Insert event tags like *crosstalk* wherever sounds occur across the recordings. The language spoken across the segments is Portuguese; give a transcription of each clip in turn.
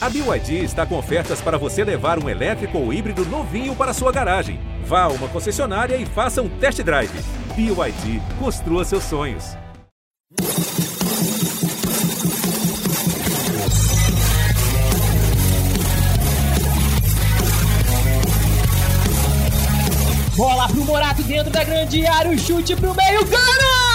A BYD está com ofertas para você levar um elétrico ou híbrido novinho para sua garagem. Vá a uma concessionária e faça um test drive. BYD, construa seus sonhos. Bola pro Morato dentro da grande área, o chute pro meio, gol!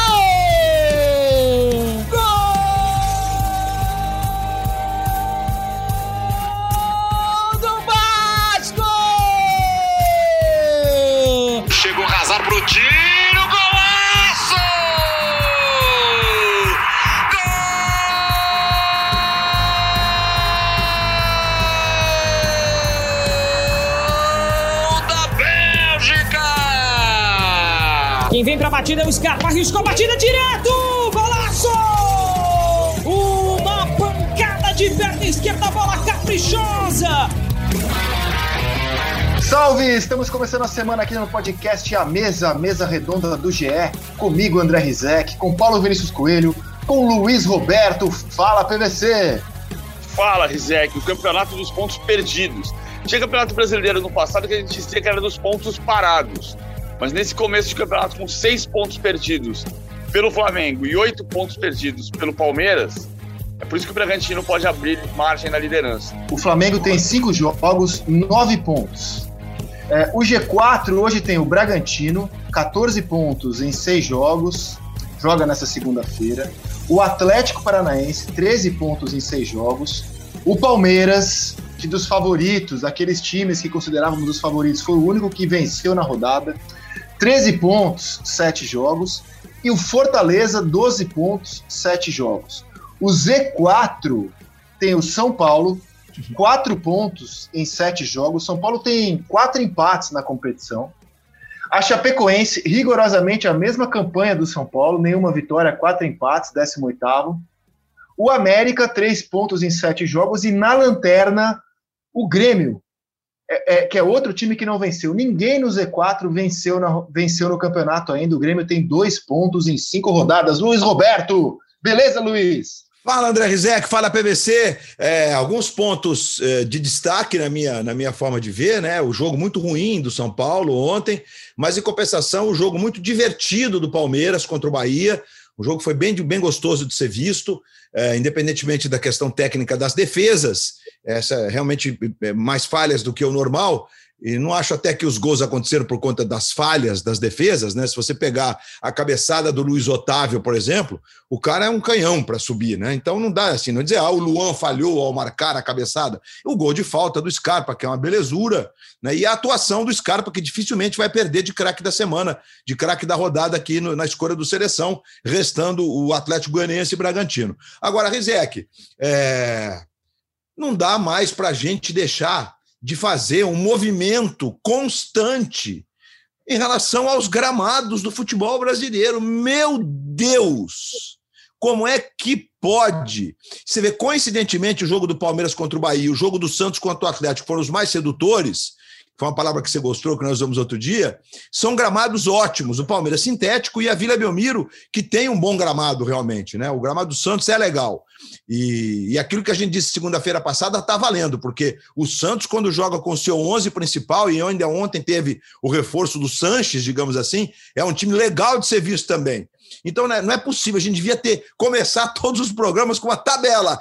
Quem vem pra batida é o Scarpa, arriscou a batida direto! Golaço! Uma pancada de perna esquerda, bola caprichosa! Salve! Estamos começando a semana aqui no podcast A Mesa, a mesa redonda do GE, comigo André Rizek, com Paulo Vinícius Coelho, com Luiz Roberto. Fala PVC! Fala, Rizek, o campeonato dos pontos perdidos. Tinha campeonato brasileiro no passado que a gente dizia que era dos pontos parados. Mas nesse começo de campeonato, com seis pontos perdidos pelo Flamengo e oito pontos perdidos pelo Palmeiras, é por isso que o Bragantino pode abrir margem na liderança. O Flamengo tem cinco jogos, nove pontos. É, o G4 hoje tem o Bragantino, 14 pontos em seis jogos, joga nessa segunda-feira. O Atlético Paranaense, 13 pontos em seis jogos. O Palmeiras, que dos favoritos, aqueles times que considerávamos os favoritos, foi o único que venceu na rodada. 13 pontos, 7 jogos. E o Fortaleza, 12 pontos, 7 jogos. O Z4 tem o São Paulo, 4 pontos em 7 jogos. São Paulo tem 4 empates na competição. A Chapecoense, rigorosamente a mesma campanha do São Paulo, nenhuma vitória, 4 empates, 18º. O América, 3 pontos em 7 jogos. E na lanterna, o Grêmio, é, é, que é outro time que não venceu. Ninguém no Z4 venceu, na, venceu no campeonato ainda. O Grêmio tem 2 pontos em 5 rodadas. Luiz Roberto, beleza, Luiz? Fala André Rizek, fala PVC. É, alguns pontos é, de destaque na minha, na minha forma de ver, né? O jogo muito ruim do São Paulo ontem, mas em compensação, o jogo muito divertido do Palmeiras contra o Bahia. O jogo foi bem, bem gostoso de ser visto, é, independentemente da questão técnica das defesas, essa é realmente mais falhas do que o normal. E não acho até que os gols aconteceram por conta das falhas das defesas, né? Se você pegar a cabeçada do Luiz Otávio, por exemplo, o cara é um canhão para subir, né? Então não dá assim, não dizer, ah, o Luan falhou ao marcar a cabeçada. O gol de falta do Scarpa, que é uma belezura, né? E a atuação do Scarpa, que dificilmente vai perder de craque da semana, de craque da rodada aqui no, na escolha do seleção, restando o Atlético Goianiense e Bragantino. Agora, Rizek, é... não dá mais para a gente deixar de fazer um movimento constante em relação aos gramados do futebol brasileiro. Meu Deus! Como é que pode? Você vê, coincidentemente, o jogo do Palmeiras contra o Bahia, o jogo do Santos contra o Atlético foram os mais sedutores, foi uma palavra que você gostou, que nós usamos outro dia, são gramados ótimos. O Palmeiras sintético e a Vila Belmiro, que tem um bom gramado realmente. Né? O gramado do Santos é legal. E, e aquilo que a gente disse segunda-feira passada está valendo, porque o Santos, quando joga com o seu 11 principal, e ainda ontem teve o reforço do Sanches, digamos assim, é um time legal de ser visto também. Então né, não é possível, a gente devia ter começar todos os programas com uma tabela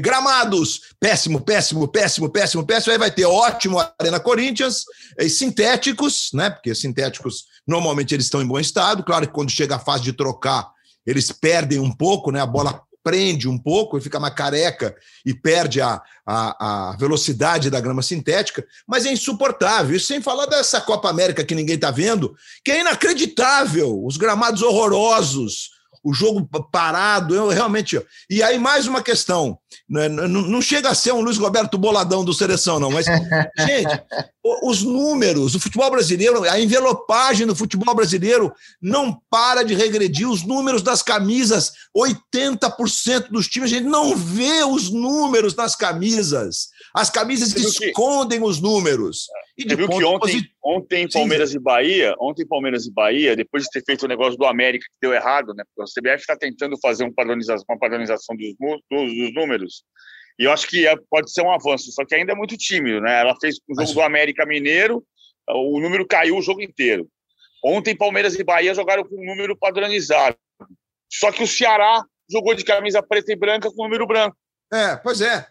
gramados, péssimo, péssimo, péssimo, péssimo, péssimo. Aí vai ter ótimo Arena Corinthians, e sintéticos, né? Porque sintéticos normalmente eles estão em bom estado. Claro que quando chega a fase de trocar, eles perdem um pouco, né? A bola prende um pouco e fica mais careca e perde a, a, a velocidade da grama sintética, mas é insuportável. Isso sem falar dessa Copa América que ninguém está vendo, que é inacreditável. Os gramados horrorosos, o jogo parado, eu realmente. E aí, mais uma questão: né, não chega a ser um Luiz Roberto Boladão do seleção, não, mas, *laughs* gente, os números, o futebol brasileiro, a envelopagem do futebol brasileiro não para de regredir. Os números das camisas, 80% dos times, a gente não vê os números nas camisas. As camisas escondem os números. E Você viu que ontem, ontem Palmeiras Sim. e Bahia, ontem Palmeiras e Bahia, depois de ter feito o negócio do América que deu errado, né? Porque o CBF está tentando fazer um padronização, uma padronização dos, dos, dos números. E eu acho que é, pode ser um avanço, só que ainda é muito tímido, né? Ela fez o jogo do América Mineiro, o número caiu o jogo inteiro. Ontem, Palmeiras e Bahia jogaram com um número padronizado. Só que o Ceará jogou de camisa preta e branca com número branco. É, pois é.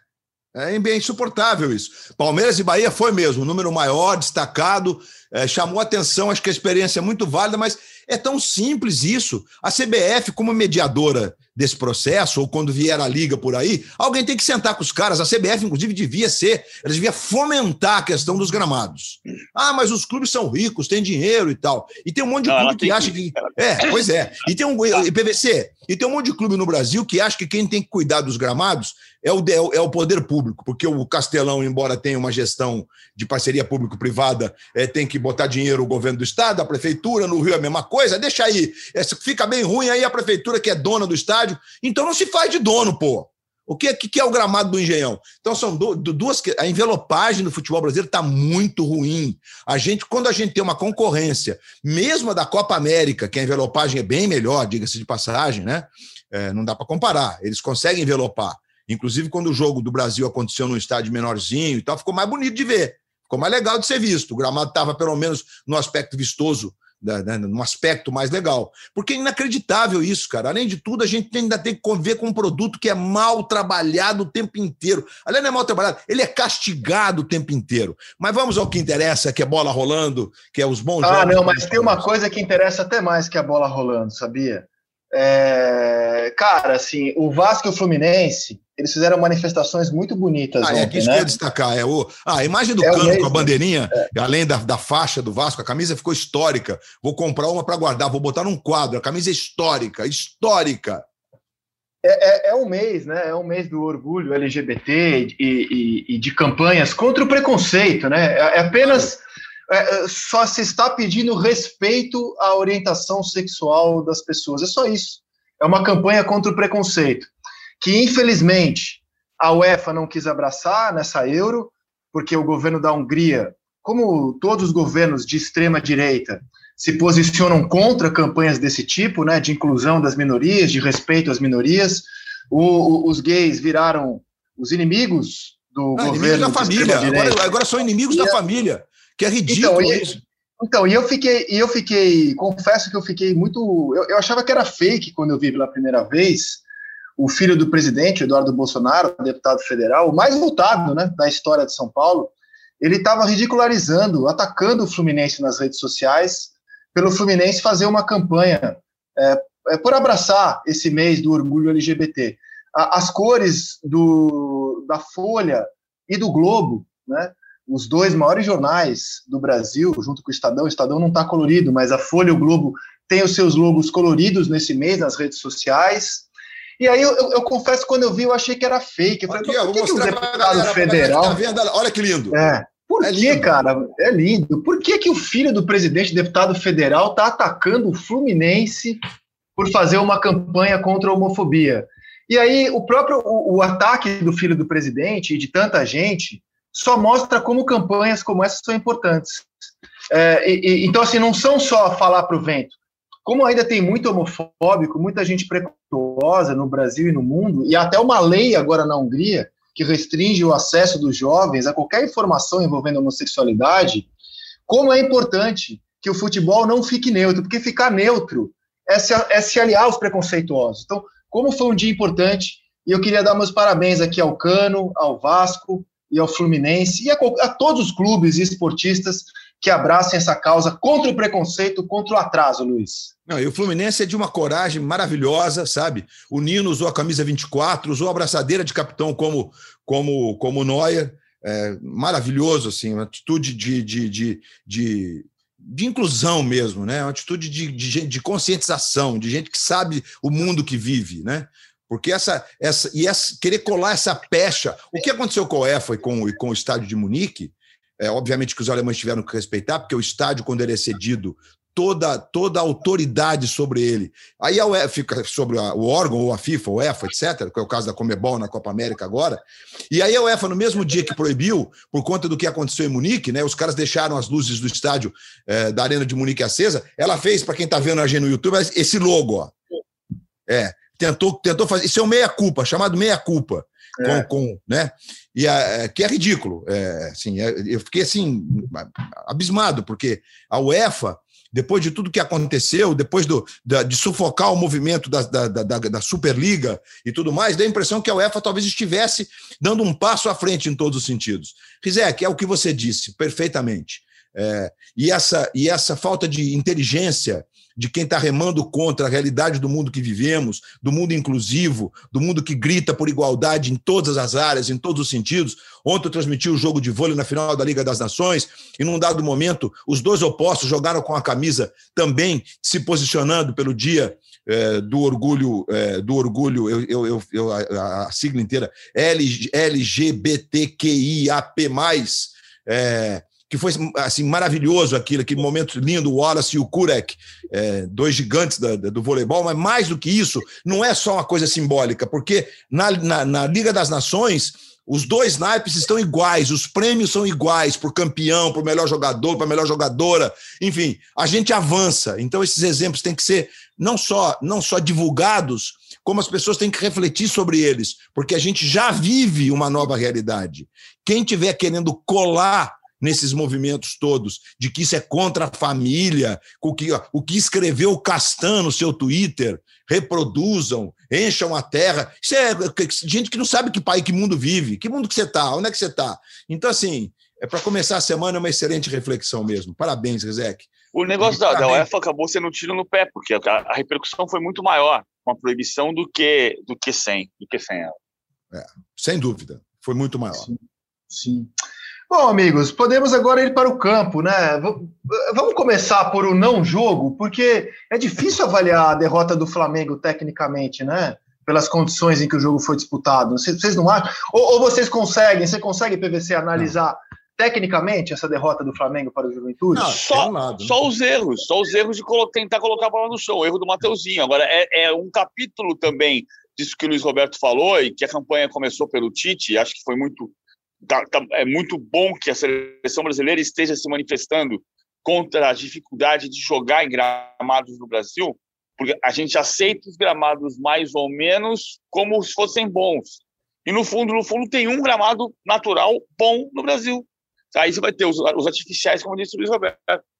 É insuportável isso. Palmeiras e Bahia foi mesmo, um número maior, destacado, é, chamou atenção, acho que a experiência é muito válida, mas é tão simples isso. A CBF, como mediadora desse processo, ou quando vier a liga por aí, alguém tem que sentar com os caras. A CBF, inclusive, devia ser, ela devia fomentar a questão dos gramados. Ah, mas os clubes são ricos, têm dinheiro e tal. E tem um monte de clube que acha que. É, pois é. E tem um. PVC, e tem um monte de clube no Brasil que acha que quem tem que cuidar dos gramados é o, é o poder público, porque o Castelão, embora tenha uma gestão de parceria público-privada, é, tem que botar dinheiro o governo do estado, a prefeitura, no Rio é a mesma coisa, deixa aí. É, fica bem ruim aí a prefeitura que é dona do estádio. Então não se faz de dono, pô. O que, que, é o gramado do Engenhão? Então são duas. A envelopagem do futebol brasileiro está muito ruim. A gente, quando a gente tem uma concorrência, mesmo a da Copa América, que a envelopagem é bem melhor, diga-se de passagem, né? É, não dá para comparar. Eles conseguem envelopar. Inclusive, quando o jogo do Brasil aconteceu num estádio menorzinho e tal, ficou mais bonito de ver. Ficou mais legal de ser visto. O gramado estava, pelo menos, no aspecto vistoso, né, num aspecto mais legal. Porque é inacreditável isso, cara. Além de tudo, a gente ainda tem que conviver com um produto que é mal trabalhado o tempo inteiro. Aliás, não é mal trabalhado, ele é castigado o tempo inteiro. Mas vamos ao que interessa, que é bola rolando, que é os bons ah, jogos. Ah, não, mas tem uma coisa que interessa até mais que a bola rolando, sabia? É... Cara, assim, o Vasco e o Fluminense eles fizeram manifestações muito bonitas. Ah, ontem, é que isso né? que eu ia destacar. É o, ah, a imagem do é cano com a bandeirinha, é. além da, da faixa do Vasco, a camisa ficou histórica. Vou comprar uma para guardar, vou botar num quadro. A camisa é histórica, histórica. É, é, é, um mês, né? É um mês do orgulho LGBT e, e, e de campanhas contra o preconceito, né? É, é apenas. É, só se está pedindo respeito à orientação sexual das pessoas. É só isso. É uma campanha contra o preconceito que infelizmente a UEFA não quis abraçar nessa Euro, porque o governo da Hungria, como todos os governos de extrema direita, se posicionam contra campanhas desse tipo, né, de inclusão das minorias, de respeito às minorias. O, o, os gays viraram os inimigos do ah, governo. Inimigos da família. Agora, agora, são inimigos e da é... família, que é então, ridículo então, isso. Então, e eu fiquei, e eu fiquei, confesso que eu fiquei muito. Eu, eu achava que era fake quando eu vi pela primeira vez o filho do presidente, Eduardo Bolsonaro, deputado federal, o mais votado né, da história de São Paulo, ele estava ridicularizando, atacando o Fluminense nas redes sociais, pelo Fluminense fazer uma campanha é, é, por abraçar esse mês do orgulho LGBT. A, as cores do, da Folha e do Globo, né, os dois maiores jornais do Brasil, junto com o Estadão, o Estadão não está colorido, mas a Folha e o Globo têm os seus logos coloridos nesse mês nas redes sociais. E aí eu, eu, eu, confesso, quando eu vi, eu achei que era fake. Eu falei, Aqui, por que, que o deputado galera, federal. Tá Olha que lindo. É. Por é que, cara? É lindo. Por que, que o filho do presidente, deputado federal, está atacando o Fluminense por fazer uma campanha contra a homofobia? E aí, o próprio o, o ataque do filho do presidente e de tanta gente só mostra como campanhas como essa são importantes. É, e, e, então, assim, não são só falar para o vento. Como ainda tem muito homofóbico, muita gente preconceituosa no Brasil e no mundo, e até uma lei agora na Hungria que restringe o acesso dos jovens a qualquer informação envolvendo homossexualidade, como é importante que o futebol não fique neutro, porque ficar neutro é se, é se aliar aos preconceituosos. Então, como foi um dia importante, e eu queria dar meus parabéns aqui ao Cano, ao Vasco e ao Fluminense e a, a todos os clubes e esportistas que abracem essa causa contra o preconceito, contra o atraso, Luiz. Não, e o Fluminense é de uma coragem maravilhosa, sabe? O Nino usou a camisa 24, usou a abraçadeira de capitão como como como Neuer, é, maravilhoso assim, uma atitude de, de, de, de, de inclusão mesmo, né? Uma atitude de, de, de conscientização, de gente que sabe o mundo que vive, né? Porque essa, essa e essa, querer colar essa pecha. O que aconteceu com o EFA e com, e com o estádio de Munique é, obviamente que os alemães tiveram que respeitar, porque o estádio, quando ele é cedido, toda, toda a autoridade sobre ele. Aí a UEFA fica sobre a, o órgão, ou a FIFA, o UEFA, etc., que é o caso da Comebol na Copa América agora. E aí a UEFA, no mesmo dia que proibiu, por conta do que aconteceu em Munique, né, os caras deixaram as luzes do estádio é, da Arena de Munique acesa, ela fez, para quem está vendo a gente no YouTube, esse logo. Ó. É, tentou, tentou fazer. Isso é um meia-culpa, chamado meia-culpa. é. com, com, né? E a, é, que é ridículo. É, assim, é, eu fiquei assim abismado porque a UEFA depois de tudo que aconteceu, depois do, da, de sufocar o movimento da, da, da, da, Superliga e tudo mais, dá a impressão que a UEFA talvez estivesse dando um passo à frente em todos os sentidos. Rizek, é o que você disse perfeitamente. É, e, essa, e essa falta de inteligência de quem está remando contra a realidade do mundo que vivemos, do mundo inclusivo, do mundo que grita por igualdade em todas as áreas, em todos os sentidos. Ontem eu transmiti o jogo de vôlei na final da Liga das Nações, e num dado momento, os dois opostos jogaram com a camisa também se posicionando pelo dia é, do orgulho, é, do orgulho, eu, eu, eu, a, a sigla inteira, LGBTQIAP+, é, que foi assim maravilhoso aquilo, aquele momento lindo, o Wallace e o Kurek, é, dois gigantes da, do voleibol, mas mais do que isso, não é só uma coisa simbólica, porque na, na, na Liga das Nações os dois naipes estão iguais, os prêmios são iguais para campeão, para melhor jogador, para melhor jogadora, enfim, a gente avança. Então esses exemplos têm que ser não só não só divulgados, como as pessoas têm que refletir sobre eles, porque a gente já vive uma nova realidade. Quem tiver querendo colar nesses movimentos todos, de que isso é contra a família, o que, o que escreveu o Castan no seu Twitter, reproduzam, encham a terra. Isso é gente que não sabe que pai, que mundo vive, que mundo que você está, onde é que você está. Então, assim, é para começar a semana é uma excelente reflexão mesmo. Parabéns, Rezek. O negócio da, da UEFA acabou sendo um tiro no pé, porque a, a, repercussão foi muito maior com a proibição do que, do que sem, do que sem ela. É, sem dúvida, foi muito maior. Sim. sim. Bom, amigos, podemos agora ir para o campo, né? Vamos começar por o não jogo, porque é difícil avaliar a derrota do Flamengo tecnicamente, né? Pelas condições em que o jogo foi disputado. Vocês não acham? Ou, ou vocês conseguem, você consegue, PVC, analisar não. tecnicamente essa derrota do Flamengo para o Juventude? Não, só, lado, só os erros, só os erros de tentar colocar a bola no chão, o erro do Mateuzinho. Agora, é, é um capítulo também disso que o Luiz Roberto falou e que a campanha começou pelo Tite, acho que foi muito tá, tá, é muito bom que a seleção brasileira esteja se manifestando contra a dificuldade de jogar em gramados no Brasil, porque a gente aceita os gramados mais ou menos como se fossem bons. E no fundo, no fundo, tem um gramado natural bom no Brasil. Aí você vai ter os, os artificiais, como disse o Luiz Roberto.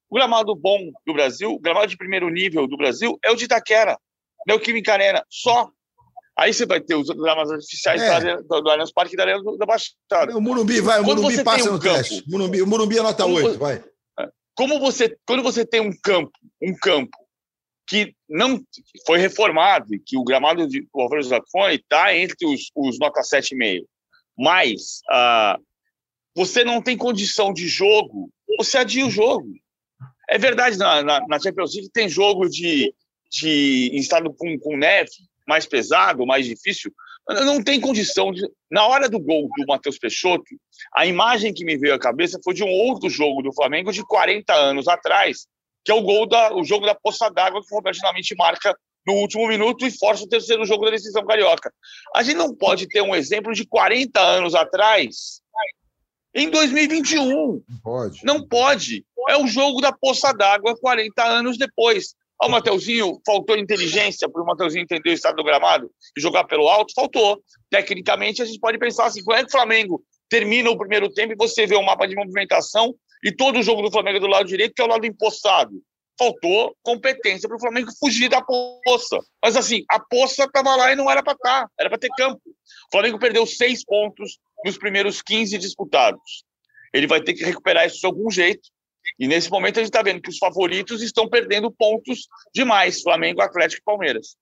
O gramado bom do Brasil, o gramado de primeiro nível do Brasil, é o de Itaquera, Neoquímica Arena, só. Aí você vai ter os dramas artificiais é. do, do Allianz Parque e da Arena da Baixada. O Murumbi vai, o quando Murumbi passa um no campo, teste. Murumbi, o Murumbi é nota 8, vai. É. Como você, quando você tem um campo, um campo que não foi reformado, que o gramado de Alfredo Zacone está entre os, os nota 7,5, mas uh, você não tem condição de jogo, você adia o jogo. É verdade, na, na, na Champions League tem jogo de, de em estado com, com neve, mais pesado, mais difícil, não tem condição de. Na hora do gol do Matheus Peixoto, a imagem que me veio à cabeça foi de um outro jogo do Flamengo de 40 anos atrás, que é o gol da, o jogo da poça d'água que o Roberto finalmente marca no último minuto e força o terceiro jogo da decisão carioca. A gente não pode ter um exemplo de 40 anos atrás em 2021. Não pode. Não pode. É o jogo da poça d'água 40 anos depois. Ao Mateuzinho faltou inteligência para o Mateuzinho entender o estado do gramado e jogar pelo alto? Faltou. Tecnicamente, a gente pode pensar assim: como é que o Flamengo termina o primeiro tempo e você vê o mapa de movimentação e todo o jogo do Flamengo é do lado direito, que é o lado impostado? Faltou competência para o Flamengo fugir da poça. Mas assim, a poça estava lá e não era para estar, tá, era para ter campo. O Flamengo perdeu seis pontos nos primeiros 15 disputados. Ele vai ter que recuperar isso de algum jeito. E nesse momento a gente está vendo que os favoritos estão perdendo pontos demais, Flamengo, Atlético e Palmeiras.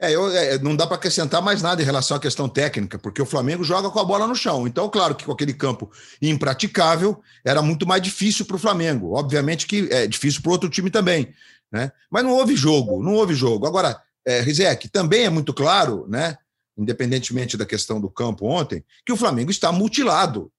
É, eu, é, não dá para acrescentar mais nada em relação à questão técnica, porque o Flamengo joga com a bola no chão. Então, claro que com aquele campo impraticável, era muito mais difícil para o Flamengo. Obviamente que é difícil para outro time também. Né? Mas não houve jogo, não houve jogo. Agora, é, Rizek, também é muito claro, né? independentemente da questão do campo ontem, que o Flamengo está mutilado.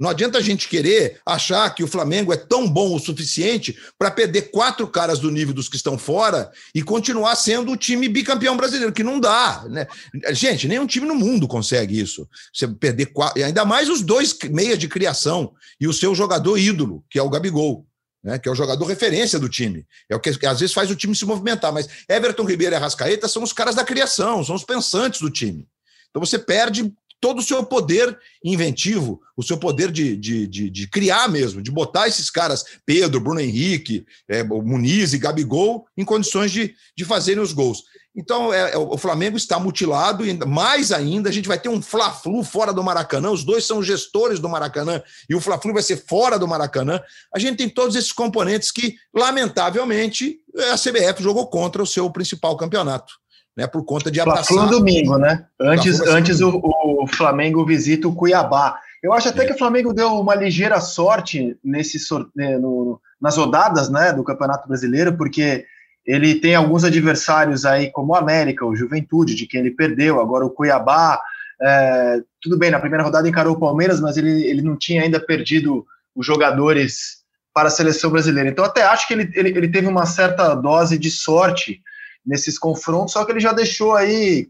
Não adianta a gente querer achar que o Flamengo é tão bom o suficiente para perder quatro caras do nível dos que estão fora e continuar sendo o time bicampeão brasileiro, que não dá. Né? Gente, nenhum time no mundo consegue isso. Você perder quatro, ainda mais os dois meias de criação e o seu jogador ídolo, que é o Gabigol. Né, que é o jogador referência do time. É o que, que às vezes faz o time se movimentar. Mas Everton Ribeiro e Arrascaeta são os caras da criação, são os pensantes do time. Então você perde todo o seu poder inventivo, o seu poder de, de, de, de criar mesmo, de botar esses caras, Pedro, Bruno Henrique, é, Muniz e Gabigol, em condições de, de fazerem os gols. Então, é, é, o Flamengo está mutilado, e mais ainda, a gente vai ter um Fla-Flu fora do Maracanã, os dois são gestores do Maracanã, e o Fla-Flu vai ser fora do Maracanã. A gente tem todos esses componentes que, lamentavelmente, a CBF jogou contra o seu principal campeonato né, por conta de abraçar. Fla domingo, né? Antes, antes o, o, Flamengo visita o Cuiabá. Eu acho até é. que o Flamengo deu uma ligeira sorte nesse né, no, nas rodadas, né, do Campeonato Brasileiro, porque ele tem alguns adversários aí como o América, o Juventude, de quem ele perdeu, agora o Cuiabá. É, tudo bem, na primeira rodada encarou o Palmeiras, mas ele, ele não tinha ainda perdido os jogadores para a seleção brasileira. Então, até acho que ele, ele, ele teve uma certa dose de sorte nesses confrontos, só que ele já deixou aí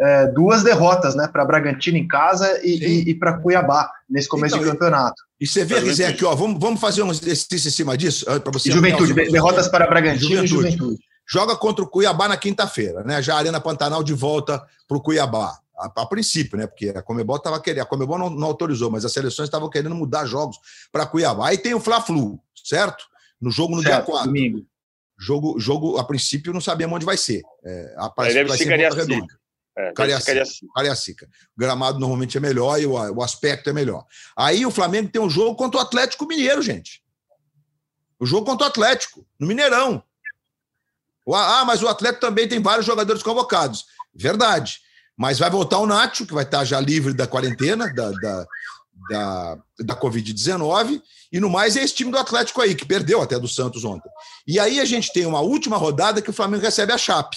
é, duas derrotas, né, para Bragantino em casa e, e, e para Cuiabá nesse começo então, de campeonato. E você vê, Rizé, aqui, ó, vamos, vamos fazer um exercício em cima disso para você. Juventude, derrotas para Bragantino Juventude. e Juventude. Joga contra o Cuiabá na quinta-feira, né? Já a Arena Pantanal de volta para o Cuiabá. A, a, princípio, né? Porque a Comebol estava querendo, a Comebol não, não, autorizou, mas as seleções estavam querendo mudar jogos para Cuiabá. Aí tem o Fla-Flu, certo? No jogo no certo, dia 4. Domingo. Jogo, jogo, a princípio, não sabemos onde vai ser. É, a parte deve vai ser Redonda. É, Cariacica. Cariacica. O gramado normalmente é melhor e o, o aspecto é melhor. Aí o Flamengo tem um jogo contra o Atlético Mineiro, gente. O jogo contra o Atlético, no Mineirão. Ah, mas o Atlético também tem vários jogadores convocados. Verdade. Mas vai voltar o Nacho, que vai estar já livre da quarentena, da, da, da, da Covid-19, e no mais é esse time do Atlético aí, que perdeu até do Santos ontem. E aí a gente tem uma última rodada que o Flamengo recebe a Chape.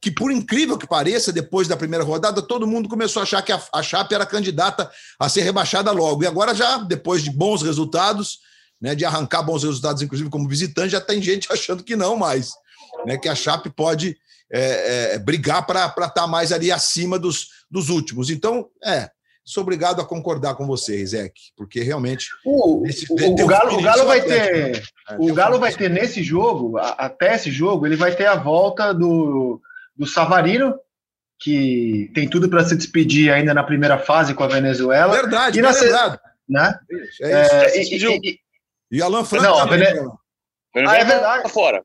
Que, por incrível que pareça, depois da primeira rodada, todo mundo começou a achar que a, a Chape era candidata a ser rebaixada logo. E agora, já, depois de bons resultados, né, de arrancar bons resultados, inclusive como visitante, já tem gente *laughs* achando que não mais. Né, que a Chape pode é, é, brigar para estar tá mais ali acima dos, dos últimos. Então, é, sou obrigado a concordar com você, Isaac, porque realmente. O, esse, o, o Galo, o Galo vai ter. É, o Galo vai ter nesse jogo, até esse jogo, ele vai ter a volta do, do Savarino, que tem tudo para se despedir ainda na primeira fase com a Venezuela. Verdade, e na lembrado. Né? É isso. É, e, e, e, Alan Franco não, também. Vene... Né? Ah, é verdade. Tá fora.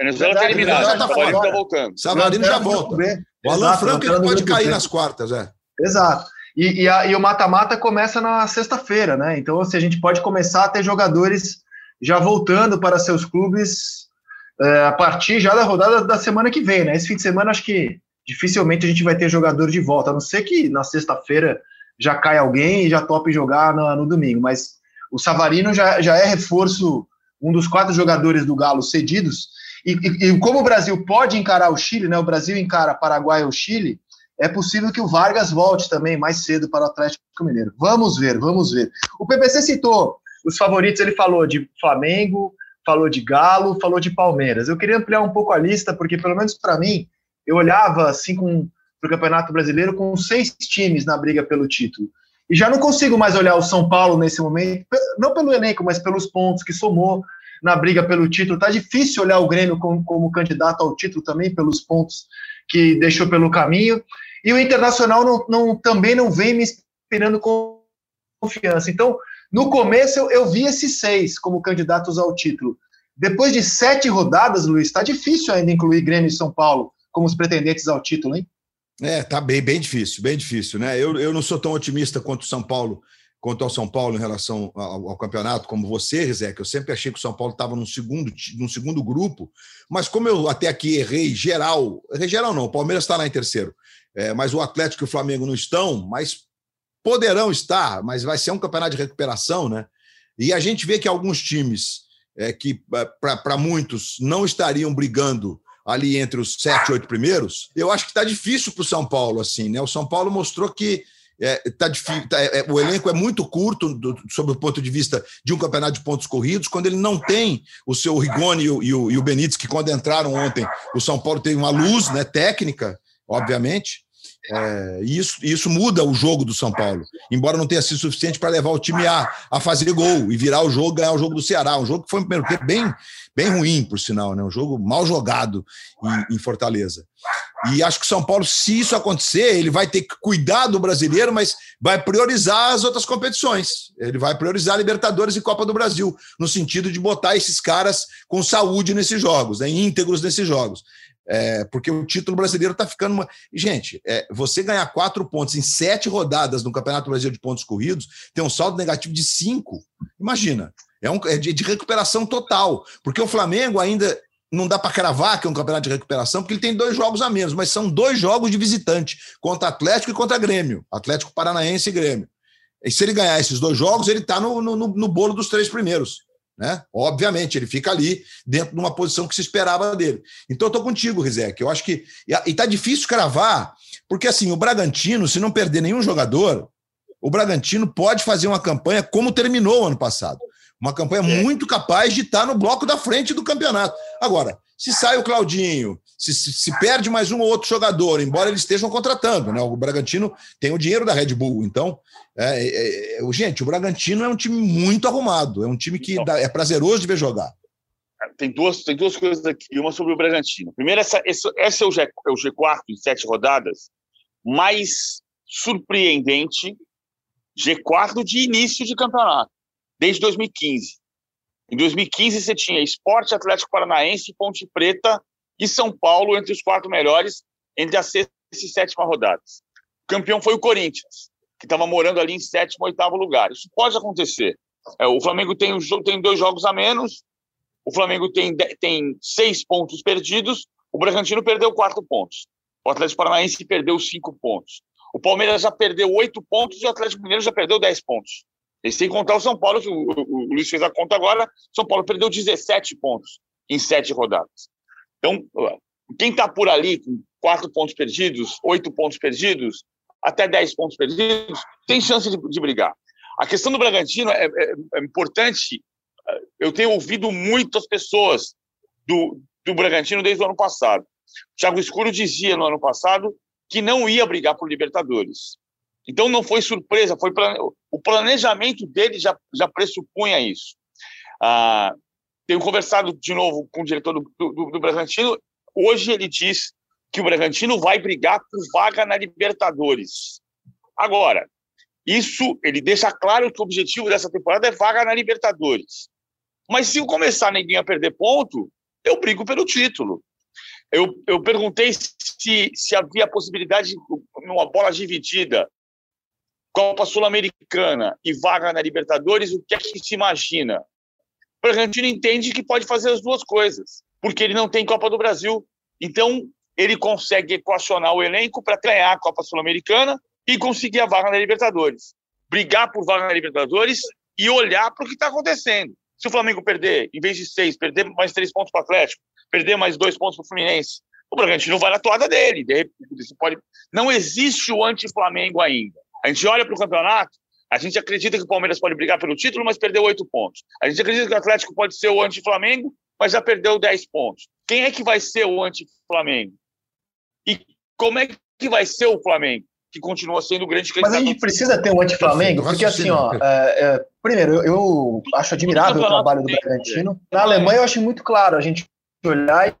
Venezuela está eliminado. Já tá Savarino está voltando. Savarino já volta. O Alan Exato, Franco ele pode cair nas quartas, é. Exato. E, e, a, e o mata-mata começa na sexta-feira, né? Então, assim, a gente pode começar a ter jogadores já voltando para seus clubes é, a partir já da rodada da semana que vem, né? Esse fim de semana, acho que dificilmente a gente vai ter jogador de volta, a não ser que na sexta-feira já cai alguém e já tope jogar no, no domingo. Mas o Savarino já, já é reforço, um dos quatro jogadores do Galo cedidos. E, e, e como o Brasil pode encarar o Chile, né? O Brasil encara Paraguai ou Chile é possível que o Vargas volte também mais cedo para o Atlético Mineiro. Vamos ver, vamos ver. O PPC citou os favoritos, ele falou de Flamengo, falou de Galo, falou de Palmeiras. Eu queria ampliar um pouco a lista, porque pelo menos para mim, eu olhava assim para o Campeonato Brasileiro com seis times na briga pelo título. E já não consigo mais olhar o São Paulo nesse momento, não pelo elenco, mas pelos pontos que somou na briga pelo título. Tá difícil olhar o Grêmio como, como candidato ao título também pelos pontos que deixou pelo caminho. E o Internacional não, não, também não vem me inspirando confiança. Então, no começo, eu, eu vi esses seis como candidatos ao título. Depois de sete rodadas, Luiz, está difícil ainda incluir Grêmio e São Paulo como os pretendentes ao título, hein? É, tá bem, bem difícil, bem difícil, né? Eu, eu não sou tão otimista quanto o São Paulo, quanto ao São Paulo em relação ao, ao campeonato, como você, Rizek. Eu sempre achei que o São Paulo estava num segundo, num segundo grupo, mas como eu até aqui errei geral, errei geral não, o Palmeiras está lá em terceiro é, mas o Atlético e o Flamengo não estão, mas poderão estar, mas vai ser um campeonato de recuperação, né? E a gente vê que alguns times é, que, é, para muitos, não estariam brigando ali entre os sete, oito primeiros, eu acho que está difícil para o São Paulo, assim, né? O São Paulo mostrou que é, tá difícil, tá, é, o elenco é muito curto do, sob o ponto de vista de um campeonato de pontos corridos, quando ele não tem o seu Rigoni e o, e o, e o Benítez, que quando entraram ontem, o São Paulo teve uma luz né, técnica, obviamente, É, isso, isso muda o jogo do São Paulo, embora não tenha sido suficiente para levar o time a, a fazer gol e virar o jogo, ganhar o jogo do Ceará. Um jogo que foi no primeiro tempo bem, bem ruim, por sinal, né? um jogo mal jogado em, em Fortaleza. E acho que o São Paulo, se isso acontecer, ele vai ter que cuidar do brasileiro, mas vai priorizar as outras competições. Ele vai priorizar Libertadores e Copa do Brasil, no sentido de botar esses caras com saúde nesses jogos, né, íntegros nesses jogos. É, porque o título brasileiro está ficando. Uma... Gente, é, você ganhar quatro pontos em sete rodadas no Campeonato Brasileiro de Pontos Corridos tem um saldo negativo de cinco. Imagina. É, um, é de, de recuperação total. Porque o Flamengo ainda não dá para cravar que é um campeonato de recuperação, porque ele tem dois jogos a menos, mas são dois jogos de visitante, contra Atlético e contra Grêmio. Atlético Paranaense e Grêmio. E se ele ganhar esses dois jogos, ele está no, no, no bolo dos três primeiros. Né? Obviamente, ele fica ali dentro de uma posição que se esperava dele. Então, eu estou contigo, Rizek. Eu acho que. E está difícil cravar, porque assim, o Bragantino, se não perder nenhum jogador, o Bragantino pode fazer uma campanha como terminou o ano passado. Uma campanha é. muito capaz de estar no bloco da frente do campeonato. Agora, se sai o Claudinho, se, se, se, perde mais um ou outro jogador, embora eles estejam contratando, né? O Bragantino tem o dinheiro da Red Bull, então, é, é, é, gente, o Bragantino é um time muito arrumado, é um time que dá, é prazeroso de ver jogar. Tem duas, tem duas coisas aqui, uma sobre o Bragantino. Primeiro, essa, esse, esse é, o G, é o G4 em sete rodadas, mais surpreendente G4 de início de campeonato desde 2015. Em 2015, você tinha Esporte Atlético Paranaense, Ponte Preta e São Paulo entre os quatro melhores entre as sexta e sétima rodadas. O campeão foi o Corinthians, que estava morando ali em sétimo, oitavo lugar. Isso pode acontecer. É, o Flamengo tem, tem dois jogos a menos, o Flamengo tem, tem seis pontos perdidos, o Bragantino perdeu quatro pontos. O Atlético Paranaense perdeu cinco pontos. O Palmeiras já perdeu oito pontos e o Atlético Mineiro já perdeu dez pontos. E sem contar o São Paulo, o, o, o Luiz fez a conta agora, São Paulo perdeu 17 pontos em sete rodadas. Então, quem está por ali com quatro pontos perdidos, oito pontos perdidos, até dez pontos perdidos, tem chance de, de brigar. A questão do Bragantino é, é, é, importante. Eu tenho ouvido muitas pessoas do, do Bragantino desde o ano passado. O Thiago Escuro dizia no ano passado que não ia brigar por Libertadores. Então não foi surpresa, foi o planejamento dele já, já pressupunha isso. Ah, tenho conversado de novo com o diretor do, do, do Bragantino. Hoje ele diz que o Bragantino vai brigar por vaga na Libertadores. Agora, isso ele deixa claro que o objetivo dessa temporada é vaga na Libertadores. Mas se eu começar ninguém a perder ponto, eu brigo pelo título. Eu, eu perguntei se, se havia possibilidade de uma bola dividida Copa Sul-Americana e vaga na Libertadores, o que é que se imagina? Bragantino entende que pode fazer as duas coisas, porque ele não tem Copa do Brasil. Então, ele consegue equacionar o elenco para ganhar a Copa Sul-Americana e conseguir a vaga na Libertadores. Brigar por vaga na Libertadores e olhar para o que está acontecendo. Se o Flamengo perder, em vez de seis, perder mais três pontos para o Atlético, perder mais dois pontos para o Fluminense, o Bragantino vai na toada dele. De repente, pode... Não existe o anti-Flamengo ainda. A gente olha para o campeonato, a gente acredita que o Palmeiras pode brigar pelo título, mas perdeu oito pontos. A gente acredita que o Atlético pode ser o anti-Flamengo, mas já perdeu dez pontos. Quem é que vai ser o anti-Flamengo? E como é que vai ser o Flamengo? Que continua sendo o grande Mas a gente precisa ter um anti-Flamengo, porque assim, ó, é, é, primeiro, eu, eu acho admirável o trabalho do Bragantino. Na Alemanha eu acho muito claro a gente olhar e,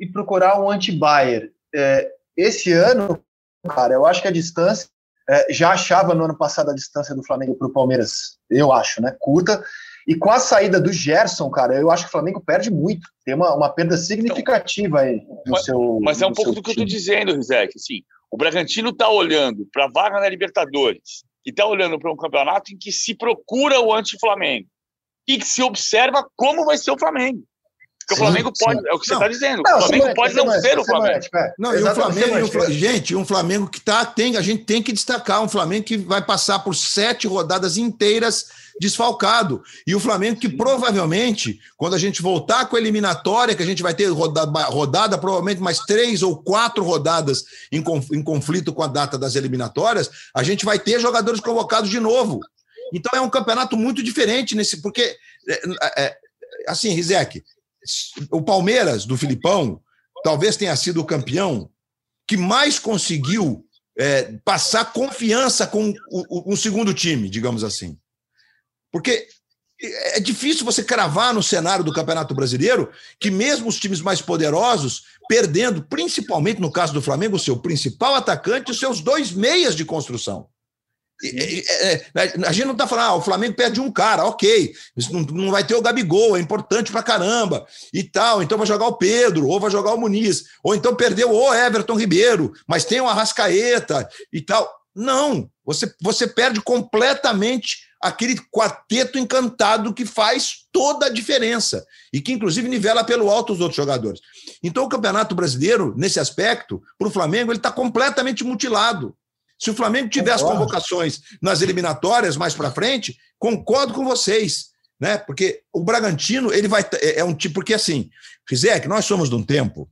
e procurar um anti-Bayer. É, esse ano, cara, eu acho que a distância é, já achava no ano passado a distância do Flamengo para o Palmeiras, eu acho, né? Curta. E com a saída do Gerson, cara, eu acho que o Flamengo perde muito. Tem uma, uma perda significativa aí no mas, seu. Mas é um pouco do que eu estou dizendo, Rizek. Assim, o Bragantino está olhando para a vaga na Libertadores e está olhando para um campeonato em que se procura o anti-Flamengo e que se observa como vai ser o Flamengo. Porque sim, o Flamengo pode, sim. é o que você está dizendo, não, o Flamengo pode não ser o Flamengo. É. Não, e o Flamengo, gente, um Flamengo que tá, tem, a gente tem que destacar, um Flamengo que vai passar por sete rodadas inteiras desfalcado. E o Flamengo que provavelmente, quando a gente voltar com a eliminatória, que a gente vai ter rodada, rodada provavelmente mais três ou quatro rodadas em, em conflito com a data das eliminatórias, a gente vai ter jogadores convocados de novo. Então é um campeonato muito diferente nesse, porque é, é, assim, Rizek, o Palmeiras, do Filipão, talvez tenha sido o campeão que mais conseguiu é, passar confiança com o, o segundo time, digamos assim. Porque é difícil você cravar no cenário do Campeonato Brasileiro que mesmo os times mais poderosos perdendo, principalmente no caso do Flamengo, o seu principal atacante e os seus dois meias de construção. É, é, a gente não está falando, ah, o Flamengo perde um cara, ok, não, não vai ter o Gabigol, é importante pra caramba e tal, então vai jogar o Pedro, ou vai jogar o Muniz, ou então perdeu o Everton Ribeiro, mas tem o Arrascaeta e tal. Não, você, você perde completamente aquele quarteto encantado que faz toda a diferença e que, inclusive, nivela pelo alto os outros jogadores. Então, o Campeonato Brasileiro, nesse aspecto, para o Flamengo, ele está completamente mutilado. Se o Flamengo tivesse concordo. convocações nas eliminatórias mais para frente, concordo com vocês, né? Porque o Bragantino, ele vai. É, é um tipo. Porque assim, Rizek, nós somos de um tempo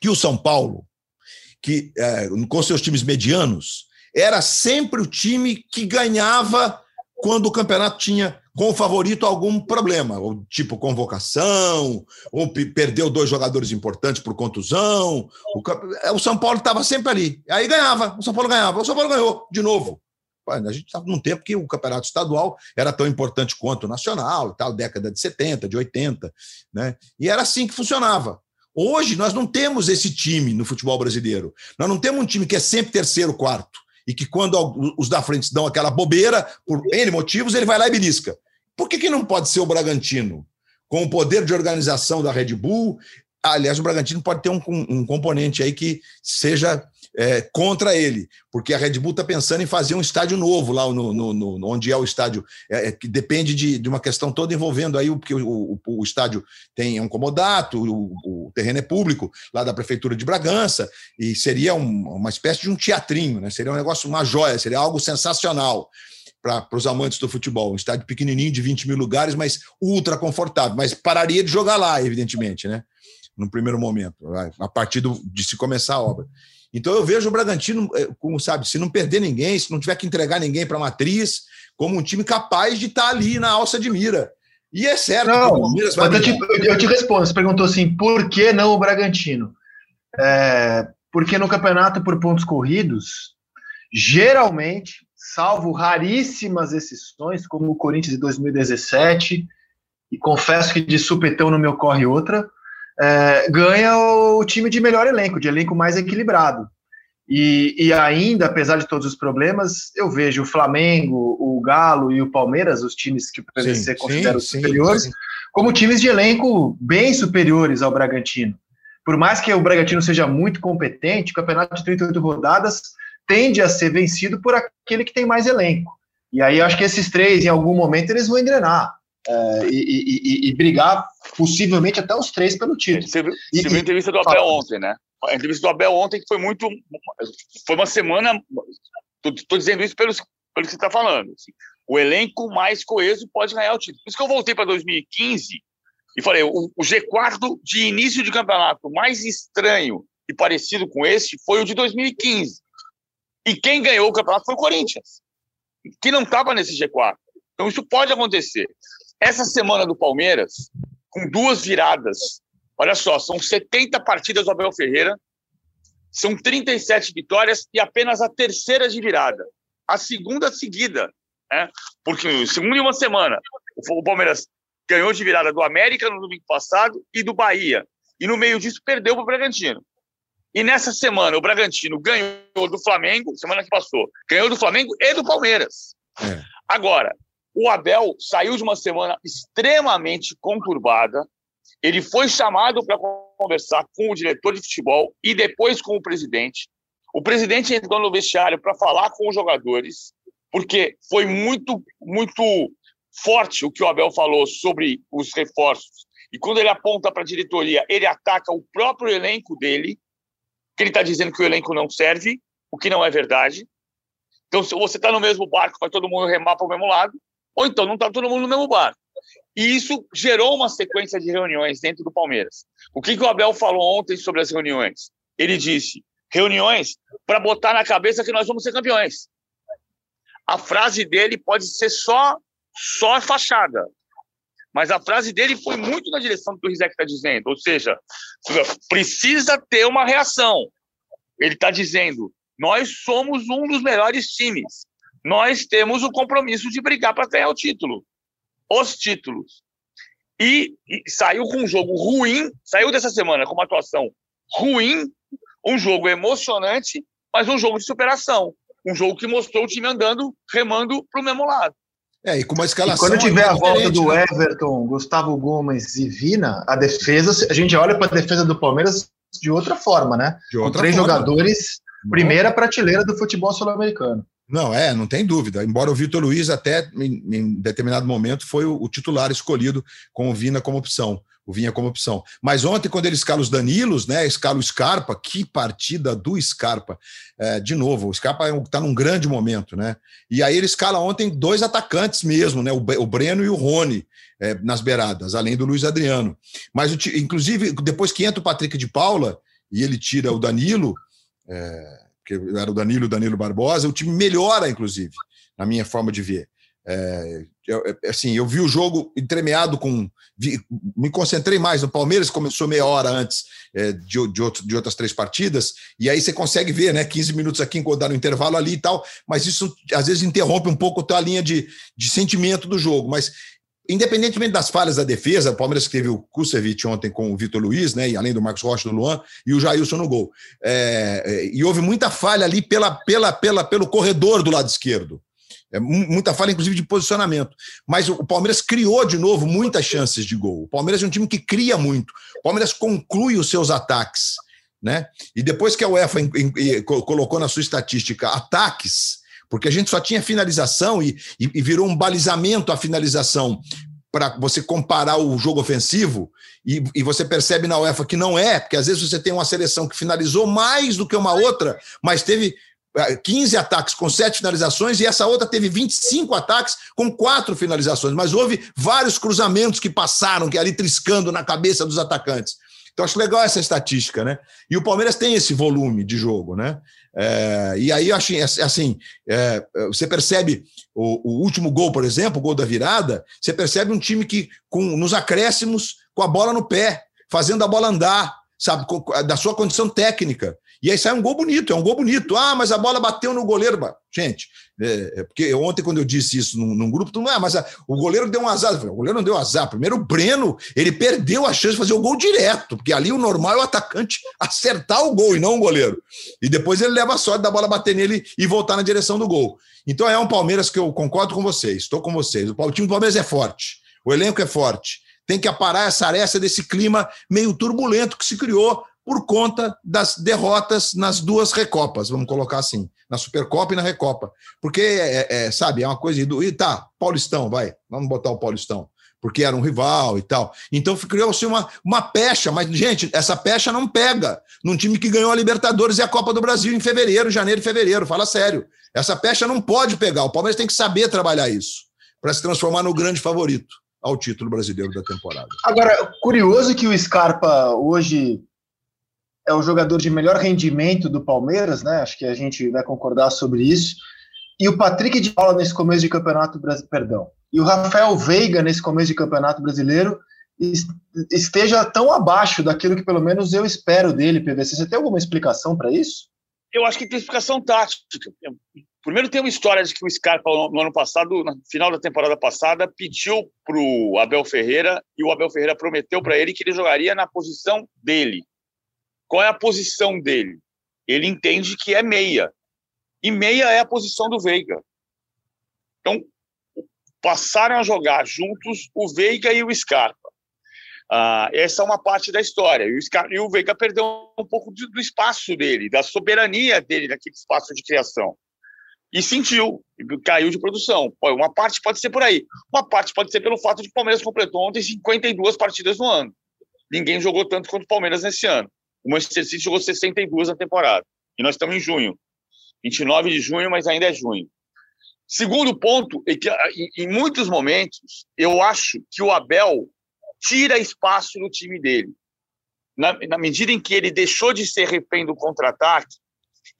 que o São Paulo, que é, com seus times medianos, era sempre o time que ganhava quando o campeonato tinha com o favorito algum problema, ou tipo convocação, ou perdeu dois jogadores importantes por contusão. O, é, o São Paulo estava sempre ali. Aí ganhava, o São Paulo ganhava, o São Paulo ganhou de novo. A gente estava num tempo que o campeonato estadual era tão importante quanto o nacional, tal, década de 70, de 80, né? E era assim que funcionava. Hoje nós não temos esse time no futebol brasileiro. Nós não temos um time que é sempre terceiro, quarto e que quando os da frente dão aquela bobeira, por N motivos, ele vai lá e belisca. Por que, que não pode ser o Bragantino? Com o poder de organização da Red Bull, aliás, o Bragantino pode ter um, um componente aí que seja é, contra ele, porque a Red Bull está pensando em fazer um estádio novo lá no, no, no onde é o estádio, é, é, que depende de, de, uma questão toda envolvendo aí, porque o, o, o estádio tem um comodato, o, o, terreno é público, lá da Prefeitura de Bragança, e seria um, uma espécie de um teatrinho, né? seria um negócio, uma joia, seria algo sensacional para os amantes do futebol. Um estádio pequenininho de 20 mil lugares, mas ultra confortável. Mas pararia de jogar lá, evidentemente, né? No primeiro momento, a partir do, de se começar a obra. Então eu vejo o Bragantino, eh, como sabe, se não perder ninguém, se não tiver que entregar ninguém para a matriz, como um time capaz de estar tá ali na alça de mira. E é certo. Não, mas eu te, eu te, respondo. Você perguntou assim, por que não o Bragantino? É, porque no campeonato por pontos corridos, geralmente salvo raríssimas exceções, como o Corinthians de 2017, e confesso que de supetão não me ocorre outra, é, ganha o time de melhor elenco, de elenco mais equilibrado. E, e, ainda, apesar de todos os problemas, eu vejo o Flamengo, o Galo e o Palmeiras, os times que podem ser considerados superiores, sim. como times de elenco bem superiores ao Bragantino. Por mais que o Bragantino seja muito competente, o campeonato de 38 rodadas tende a ser vencido por aquele que tem mais elenco. E aí acho que esses três, em algum momento, eles vão engrenar. É, e, e, e, brigar, possivelmente, até os três pelo título. Você viu, você viu a entrevista do Abel ontem, né? A entrevista do Abel ontem que foi muito. Foi uma semana. Estou dizendo isso pelo, pelo que você está falando. Assim, o elenco mais coeso pode ganhar o título. Por isso que eu voltei para 2015 e falei: o, o G4 de início de campeonato mais estranho e parecido com esse foi o de 2015. E quem ganhou o campeonato foi o Corinthians, que não estava nesse G4. Então isso pode acontecer. Essa semana do Palmeiras, com duas viradas, olha só, são 70 partidas do Abel Ferreira, são 37 vitórias e apenas a terceira de virada. A segunda seguida, né? Porque segundo em uma semana, o Palmeiras ganhou de virada do América no domingo passado e do Bahia. E no meio disso perdeu para o Bragantino. E nessa semana, o Bragantino ganhou do Flamengo, semana que passou, ganhou do Flamengo e do Palmeiras. É. Agora, o Abel saiu de uma semana extremamente conturbada. Ele foi chamado para conversar com o diretor de futebol e depois com o presidente. O presidente entrou no vestiário para falar com os jogadores, porque foi muito, muito forte o que o Abel falou sobre os reforços. E quando ele aponta para a diretoria, ele ataca o próprio elenco dele que ele está dizendo que o elenco não serve, o que não é verdade. Então, se você está no mesmo barco, vai todo mundo remar para o mesmo lado, ou então não está todo mundo no mesmo barco. E isso gerou uma sequência de reuniões dentro do Palmeiras. O que, que o Abel falou ontem sobre as reuniões? Ele disse: reuniões para botar na cabeça que nós vamos ser campeões. A frase dele pode ser só só fachada, mas a frase dele foi muito na direção do que o Rizek está dizendo. Ou seja, precisa ter uma reação. Ele está dizendo: Nós somos um dos melhores times. Nós temos o compromisso de brigar para ganhar o título. Os títulos. E, e, saiu com um jogo ruim, saiu dessa semana com uma atuação ruim, um jogo emocionante, mas um jogo de superação. Um jogo que mostrou o time andando, remando para o mesmo lado. É, e com uma escalação. E quando tiver a volta do né? Everton, Gustavo Gomes e Vina, a defesa, a gente olha para a defesa do Palmeiras de outra forma, né? De outra com três forma. jogadores, primeira prateleira do futebol sul-americano. Não, é, não tem dúvida. Embora o Vitor Luiz, até em, em, determinado momento, foi o, o, titular escolhido com o Vina como opção. O Vinha como opção. Mas ontem, quando ele escala os Danilos, né? Escala o Scarpa, que partida do Scarpa. É, de novo, o Scarpa está é num grande momento, né? E aí ele escala ontem dois atacantes mesmo, né? O, Breno e o Rony é, nas beiradas, além do Luiz Adriano. Mas, inclusive, depois que entra o Patrick de Paula e ele tira o Danilo. É, que era o Danilo o Danilo Barbosa, o time melhora, inclusive, na minha forma de ver. É, eu, assim, eu vi o jogo entremeado com. Vi, me concentrei mais no Palmeiras, começou meia hora antes é, de, de, outro, de outras três partidas, e aí você consegue ver, né? 15 minutos aqui, dar no intervalo ali e tal, mas isso às vezes interrompe um pouco a linha de, de sentimento do jogo. Mas independentemente das falhas da defesa, o Palmeiras teve o Kusevich ontem com o Vitor Luiz, né, e além do Marcos Rocha do Luan, e o Jailson no gol. É, é, e houve muita falha ali pela, pela, pela, pelo corredor do lado esquerdo. É, muita falha, inclusive, de posicionamento. Mas o Palmeiras criou de novo muitas chances de gol. O Palmeiras é um time que cria muito. O Palmeiras conclui os seus ataques. Né? E depois que a UEFA colocou na sua estatística ataques, porque a gente só tinha finalização e, e, e virou um balizamento a finalização para você comparar o jogo ofensivo e, e, você percebe na UEFA que não é, porque às vezes você tem uma seleção que finalizou mais do que uma outra, mas teve 15 eh, ataques com sete finalizações e essa outra teve 25 ataques com quatro finalizações, mas houve vários cruzamentos que passaram, que ali triscando na cabeça dos atacantes. Então acho legal essa estatística, né? E o Palmeiras tem esse volume de jogo, né? É, e aí, assim, assim é, você percebe o, o, último gol, por exemplo, o gol da virada, você percebe um time que, com nos acréscimos, com a bola no pé, fazendo a bola andar, sabe, da sua condição técnica. E aí sai um gol bonito, é um gol bonito. Ah, mas a bola bateu no goleiro. Gente, é, é porque ontem, quando eu disse isso num, num grupo, tu não é, mas a, o goleiro deu um azar. Falei, o goleiro não deu azar. Primeiro, o Breno, ele perdeu a chance de fazer o gol direto, porque ali o normal é o atacante acertar o gol e não o goleiro. E depois ele leva a sorte da bola bater nele e voltar na direção do gol. Então é um Palmeiras que eu concordo com vocês, estou com vocês. O time do Palmeiras é forte, o elenco é forte. Tem que aparar essa aresta desse clima meio turbulento que se criou por conta das derrotas nas duas Recopas, vamos colocar assim, na Supercopa e na Recopa. Porque, é, é, sabe, é uma coisa. Do, e tá, Paulistão, vai, vamos botar o Paulistão, porque era um rival e tal. Então criou-se uma, uma pecha, mas, gente, essa pecha não pega num time que ganhou a Libertadores e a Copa do Brasil em fevereiro, janeiro e fevereiro. Fala sério. Essa pecha não pode pegar. O Palmeiras tem que saber trabalhar isso para se transformar no grande favorito ao título brasileiro da temporada. Agora, curioso que o Scarpa hoje é o jogador de melhor rendimento do Palmeiras, né? Acho que a gente vai concordar sobre isso. E o Patrick de Paula nesse começo de campeonato brasileiro, perdão. E o Rafael Veiga nesse começo de campeonato brasileiro esteja tão abaixo daquilo que pelo menos eu espero dele, PVC. Você tem alguma explicação para isso? Eu acho que tem explicação tática. Primeiro tem uma história de que o Scarpa no ano passado, no final da temporada passada, pediu para o Abel Ferreira e o Abel Ferreira prometeu para ele que ele jogaria na posição dele. Qual é a posição dele? Ele entende que é meia. E meia é a posição do Veiga. Então, passaram a jogar juntos o Veiga e o Scarpa. Ah, essa é uma parte da história. E o, Scarpa, e o Veiga perdeu um pouco do, do espaço dele, da soberania dele naquele espaço de criação. E sentiu, caiu de produção. Uma parte pode ser por aí. Uma parte pode ser pelo fato de que o Palmeiras completou ontem 52 partidas no ano. Ninguém jogou tanto quanto o Palmeiras nesse ano. O Manchester City jogou 62 na temporada. E nós estamos em junho. 29 de junho, mas ainda é junho. Segundo ponto, é que em muitos momentos, eu acho que o Abel tira espaço no time dele. Na, na medida em que ele deixou de ser refém do contra-ataque,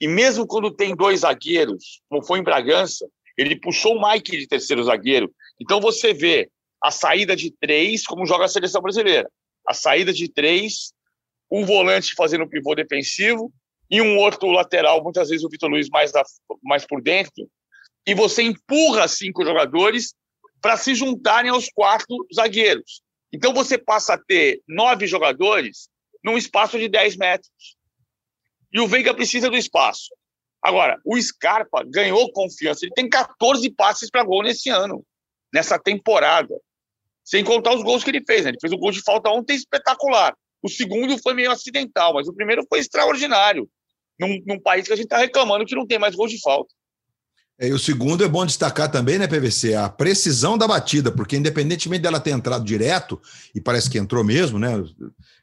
e mesmo quando tem dois zagueiros, como foi em Bragança, ele puxou o Mike de terceiro zagueiro. Então você vê a saída de três, como joga a seleção brasileira. A saída de três um volante fazendo pivô defensivo e um outro lateral, muitas vezes o Vitor Luiz mais, da, mais por dentro, e você empurra cinco jogadores para se juntarem aos quatro zagueiros. Então você passa a ter nove jogadores num espaço de 10 metros. E o Veiga precisa do espaço. Agora, o Scarpa ganhou confiança. Ele tem 14 passes para gol nesse ano, nessa temporada. Sem contar os gols que ele fez. Né? Ele fez o gol de falta ontem espetacular. O segundo foi meio acidental, mas o primeiro foi extraordinário. Num, num país que a gente está reclamando que não tem mais gols de falta. É, e o segundo é bom destacar também, né, PVC? A precisão da batida, porque independentemente dela ter entrado direto, e parece que entrou mesmo, né?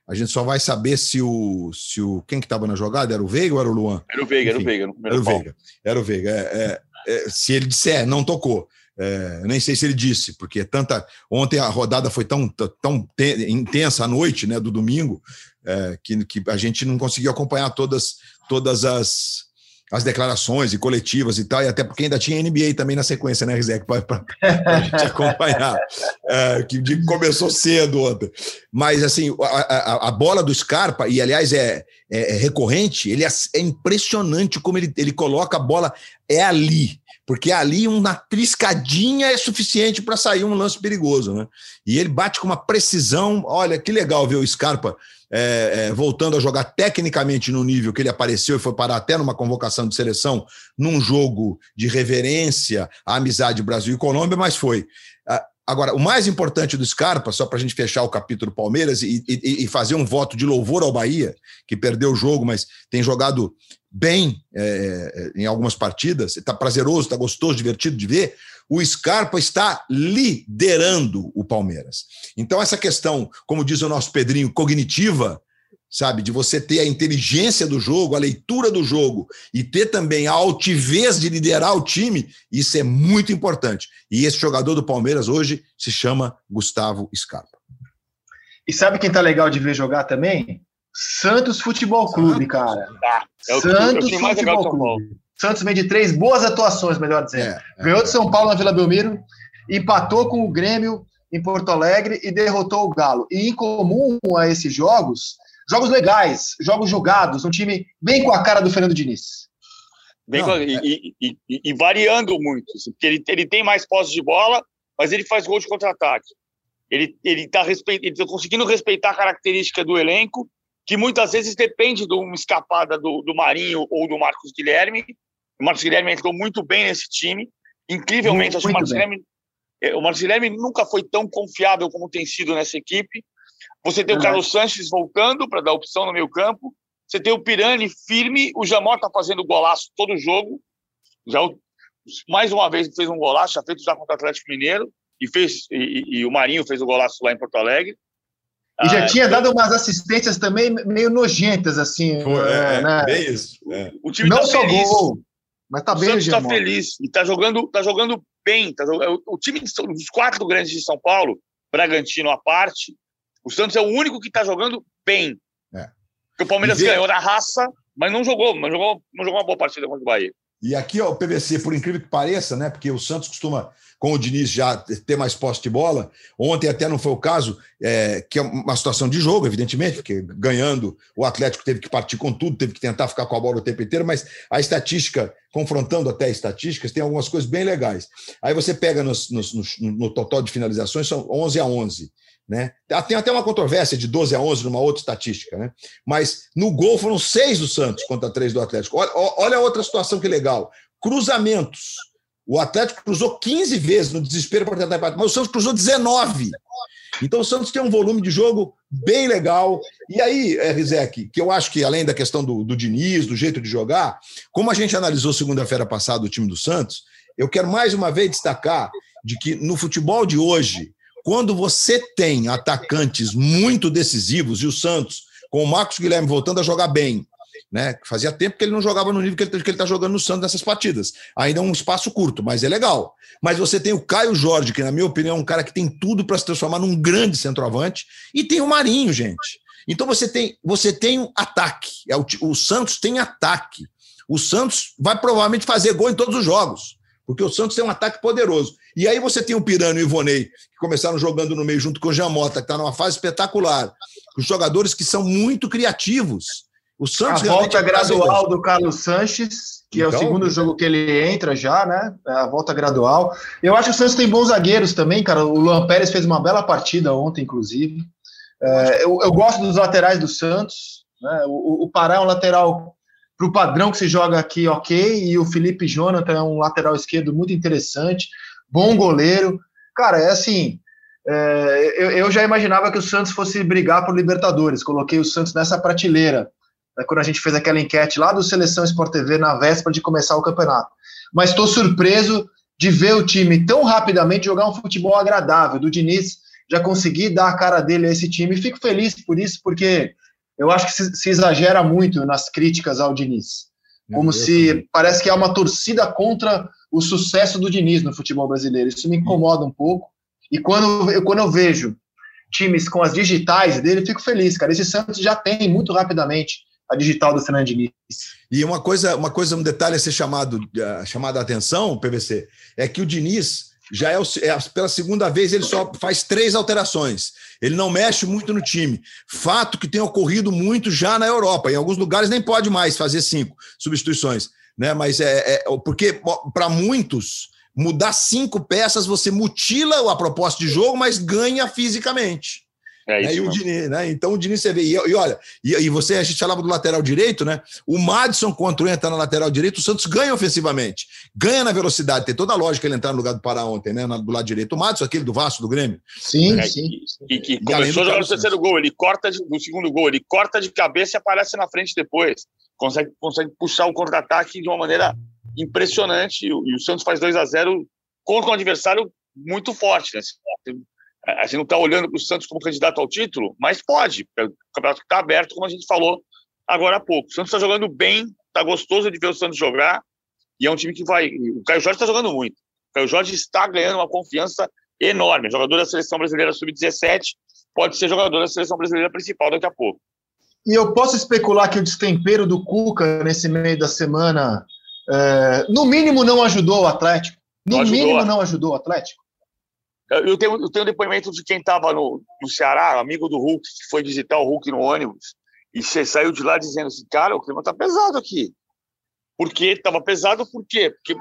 A gente só vai saber se o. Se o quem que estava na jogada? Era o Veiga ou era o Luan? Era o Veiga, Enfim, era o Veiga. era o Veiga. Era o Veiga. É, é, é, se ele disser, não tocou. É, nem sei se ele disse, porque tanta. Ontem a rodada foi tão, tão intensa à noite, né, do domingo, é, que, que a gente não conseguiu acompanhar todas, todas as, as declarações e coletivas e tal, e até porque ainda tinha NBA também na sequência, né, Rizek, para a gente acompanhar, *laughs* é, que começou cedo ontem. Mas, assim, a, a, a, bola do Scarpa, e aliás é, é, é recorrente, ele é, é, impressionante como ele, ele coloca a bola, é ali, porque ali uma triscadinha é suficiente para sair um lance perigoso, né? E ele bate com uma precisão, olha que legal ver o Scarpa é, é, voltando a jogar tecnicamente no nível que ele apareceu e foi parar até numa convocação de seleção, num jogo de reverência à amizade Brasil e Colômbia, mas foi. Agora, o mais importante do Scarpa, só para a gente fechar o capítulo Palmeiras e, e, e, fazer um voto de louvor ao Bahia, que perdeu o jogo, mas tem jogado bem é, é em algumas partidas, está prazeroso, está gostoso, divertido de ver o Scarpa está liderando o Palmeiras. Então, essa questão, como diz o nosso Pedrinho, cognitiva, sabe, de você ter a inteligência do jogo, a leitura do jogo e ter também a altivez de liderar o time, isso é muito importante. E esse jogador do Palmeiras hoje se chama Gustavo Scarpa. E sabe quem tá legal de ver jogar também? Santos Futebol Clube, cara. Ah, é Santos Futebol Clube. Santos vem de três boas atuações, melhor dizendo. É, é, Ganhou de São Paulo na Vila Belmiro, empatou com o Grêmio em Porto Alegre e derrotou o Galo. E em comum a esses jogos, jogos legais, jogos jogados, um time bem com a cara do Fernando Diniz. Bem Não, e, é... e, e, e, variando muito, assim, porque ele, ele tem mais posse de bola, mas ele faz gol de contra-ataque. Ele está tá conseguindo respeitar a característica do elenco, que muitas vezes depende de uma escapada do, do Marinho ou do Marcos Guilherme, o Marcos Guilherme entrou muito bem nesse time. Incrivelmente, muito, acho que o Marcos Guilherme, é, o Marcos Guilherme nunca foi tão confiável como tem sido nessa equipe. Você tem o Carlos Sanches voltando para dar opção no meio campo. Você tem o Pirani firme. O Jamor está fazendo golaço todo jogo. Já mais uma vez fez um golaço, já feito já contra o Atlético Mineiro e fez e, e o Marinho fez o golaço lá em Porto Alegre. E já ah, tinha dado umas assistências também meio nojentas, assim. Foi, é, né? bem isso. É. O time Não tá só feliz. gol, mas tá bem, O Santos está feliz e tá jogando, tá jogando bem. Tá jogando, o time dos quatro grandes de São Paulo, Bragantino à parte, o Santos é o único que está jogando bem. É. Porque o Palmeiras vê... ganhou na raça, mas não jogou, mas jogou, não jogou uma boa partida contra o Bahia. E aqui, ó, o PVC, por incrível que pareça, né? Porque o Santos costuma, com o Diniz, já ter mais posse de bola. Ontem até não foi o caso, é, que é uma situação de jogo, evidentemente, porque ganhando o Atlético teve que partir com tudo, teve que tentar ficar com a bola o tempo inteiro, mas a estatística, confrontando até estatísticas, tem algumas coisas bem legais. Aí você pega nos, nos, no, no total de finalizações, são 11 a 11. Né? Tem até uma controvérsia de 12 a 11 numa outra estatística, né? mas no gol foram seis do Santos contra três do Atlético. Olha, olha outra situação que legal: cruzamentos. O Atlético cruzou 15 vezes no desespero para tentar empatar, mas o Santos cruzou 19. Então o Santos tem um volume de jogo bem legal. E aí, é, Rizek, que eu acho que além da questão do, do Diniz, do jeito de jogar, como a gente analisou segunda-feira passada o time do Santos, eu quero mais uma vez destacar de que no futebol de hoje, quando você tem atacantes muito decisivos, e o Santos, com o Marcos Guilherme voltando a jogar bem, né? Fazia tempo que ele não jogava no nível que ele está jogando no Santos nessas partidas. Ainda é um espaço curto, mas é legal. Mas você tem o Caio Jorge, que, na minha opinião, é um cara que tem tudo para se transformar num grande centroavante, e tem o Marinho, gente. Então você tem, você tem um ataque. É o, o Santos tem ataque. O Santos vai provavelmente fazer gol em todos os jogos porque o Santos tem um ataque poderoso. E aí você tem o Pirano e o Ivonei, que começaram jogando no meio junto com o Jamota, que está numa fase espetacular. Os jogadores que são muito criativos. O Santos a volta é gradual do Carlos Sanches, que é o Então, segundo jogo que ele entra já, né? É a volta gradual. Eu acho que o Santos tem bons zagueiros também, cara. O Luan Pérez fez uma bela partida ontem, inclusive. É, eu, eu gosto dos laterais do Santos. Né? O, o Pará é um lateral para o padrão que se joga aqui, ok. E o Felipe Jonathan é um lateral esquerdo muito interessante, bom goleiro. Cara, é assim. é, eu, eu já imaginava que o Santos fosse brigar por Libertadores. Coloquei o Santos nessa prateleira né, quando a gente fez aquela enquete lá do Seleção Sport TV na véspera de começar o campeonato. Mas estou surpreso de ver o time tão rapidamente jogar um futebol agradável, do Diniz já conseguir dar a cara dele a esse time. Fico feliz por isso, porque eu acho que se, se exagera muito nas críticas ao Diniz. Como se parece que há uma torcida contra o sucesso do Diniz no futebol brasileiro. Isso me incomoda um pouco. E quando eu, quando eu vejo times com as digitais dele, fico feliz, cara. Esse Santos já tem muito rapidamente a digital do Fernando Diniz. E uma coisa, uma coisa, um detalhe a ser chamado, uh, chamado a atenção, PVC, é que o Diniz já é, o, é, pela segunda vez ele só faz três alterações. Ele não mexe muito no time. Fato que tem ocorrido muito já na Europa. Em alguns lugares nem pode mais fazer cinco substituições, né? Mas é, é porque para muitos mudar cinco peças você mutila a proposta de jogo, mas ganha fisicamente. É isso, né? E o Diniz, né? Então o Diniz você vê. E, e olha, e, e, você, a gente falava do lateral direito, né? O Madison, quando entra na lateral direito, o Santos ganha ofensivamente, ganha na velocidade. Tem toda a lógica ele entrar no lugar do Pará ontem, né? Do lado direito. O Madison, aquele do Vasco do Grêmio. Sim, é, sim. E que começou a jogar no terceiro gol, ele corta de, no segundo gol, ele corta de cabeça e aparece na frente depois. Consegue, consegue puxar o contra-ataque de uma maneira impressionante. E o, e o Santos faz 2 a 0 contra um adversário muito forte, né? A gente não está olhando para o Santos como candidato ao título, mas pode. O campeonato está aberto, como a gente falou agora há pouco. O Santos está jogando bem, está gostoso de ver o Santos jogar, e é um time que vai. O Caio Jorge está jogando muito. O Caio Jorge está ganhando uma confiança enorme. Jogador da seleção brasileira sub-17 pode ser jogador da seleção brasileira principal daqui a pouco. E eu posso especular que o destempero do Cuca nesse meio da semana, é, no mínimo, não ajudou o Atlético. No não mínimo, ajudou. não ajudou o Atlético. Eu tenho, eu tenho depoimento de quem estava no, no Ceará, amigo do Hulk, que foi visitar o Hulk no ônibus, e você saiu de lá dizendo assim, cara, o clima tá pesado aqui. Por quê? Estava pesado por quê? Porque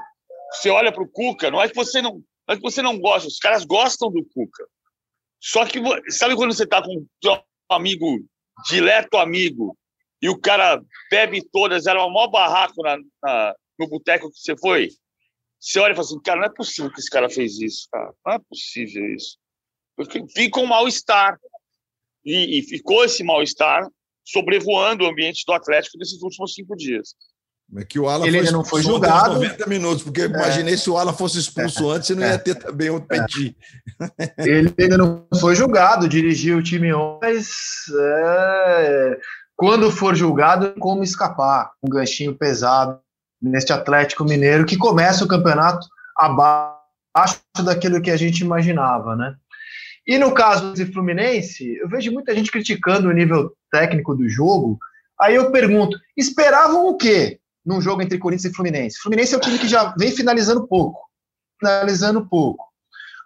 você olha para o Cuca, não é que você não, não é que você não gosta, os caras gostam do Cuca. Só que sabe quando você está com um amigo, dileto amigo, e o cara bebe todas, era o maior barraco na, na, no boteco que você foi? Você olha e fala assim, cara, não é possível que esse cara fez isso, cara. Não é possível isso. Porque fica um mal-estar. E, e, ficou esse mal-estar sobrevoando o ambiente do Atlético nesses últimos cinco dias. É que o Alan ele ainda não foi julgado. 90 minutos, porque é. imaginei se o Alan fosse expulso é. antes, você não ia ter também o Petit. É. Ele ainda não foi julgado, dirigiu o time ontem, mas é, quando for julgado, como escapar? Um ganchinho pesado neste Atlético Mineiro, que começa o campeonato abaixo daquilo que a gente imaginava, né? E no caso do Fluminense, eu vejo muita gente criticando o nível técnico do jogo. Aí eu pergunto, esperavam o quê num jogo entre Corinthians e Fluminense? Fluminense é um time que já vem finalizando pouco, finalizando pouco.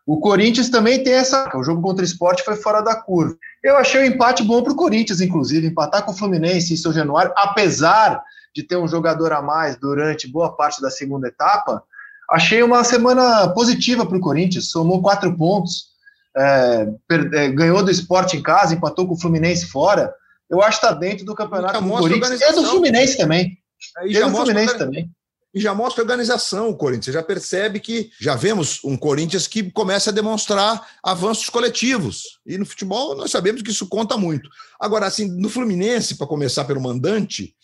O Corinthians também tem essa. O jogo contra o esporte foi fora da curva. Eu achei o empate bom para o Corinthians, inclusive, empatar com o Fluminense em São Januário, apesar de ter um jogador a mais durante boa parte da segunda etapa, achei uma semana positiva para o Corinthians. Somou quatro pontos, é, per, é, ganhou do esporte em casa, empatou com o Fluminense fora. Eu acho que está dentro do campeonato do Corinthians e do Fluminense também. É, e, do Fluminense também. E já mostra organização o Corinthians. Você já percebe que já vemos um Corinthians que começa a demonstrar avanços coletivos. E no futebol nós sabemos que isso conta muito. Agora, assim, no Fluminense, para começar pelo mandante,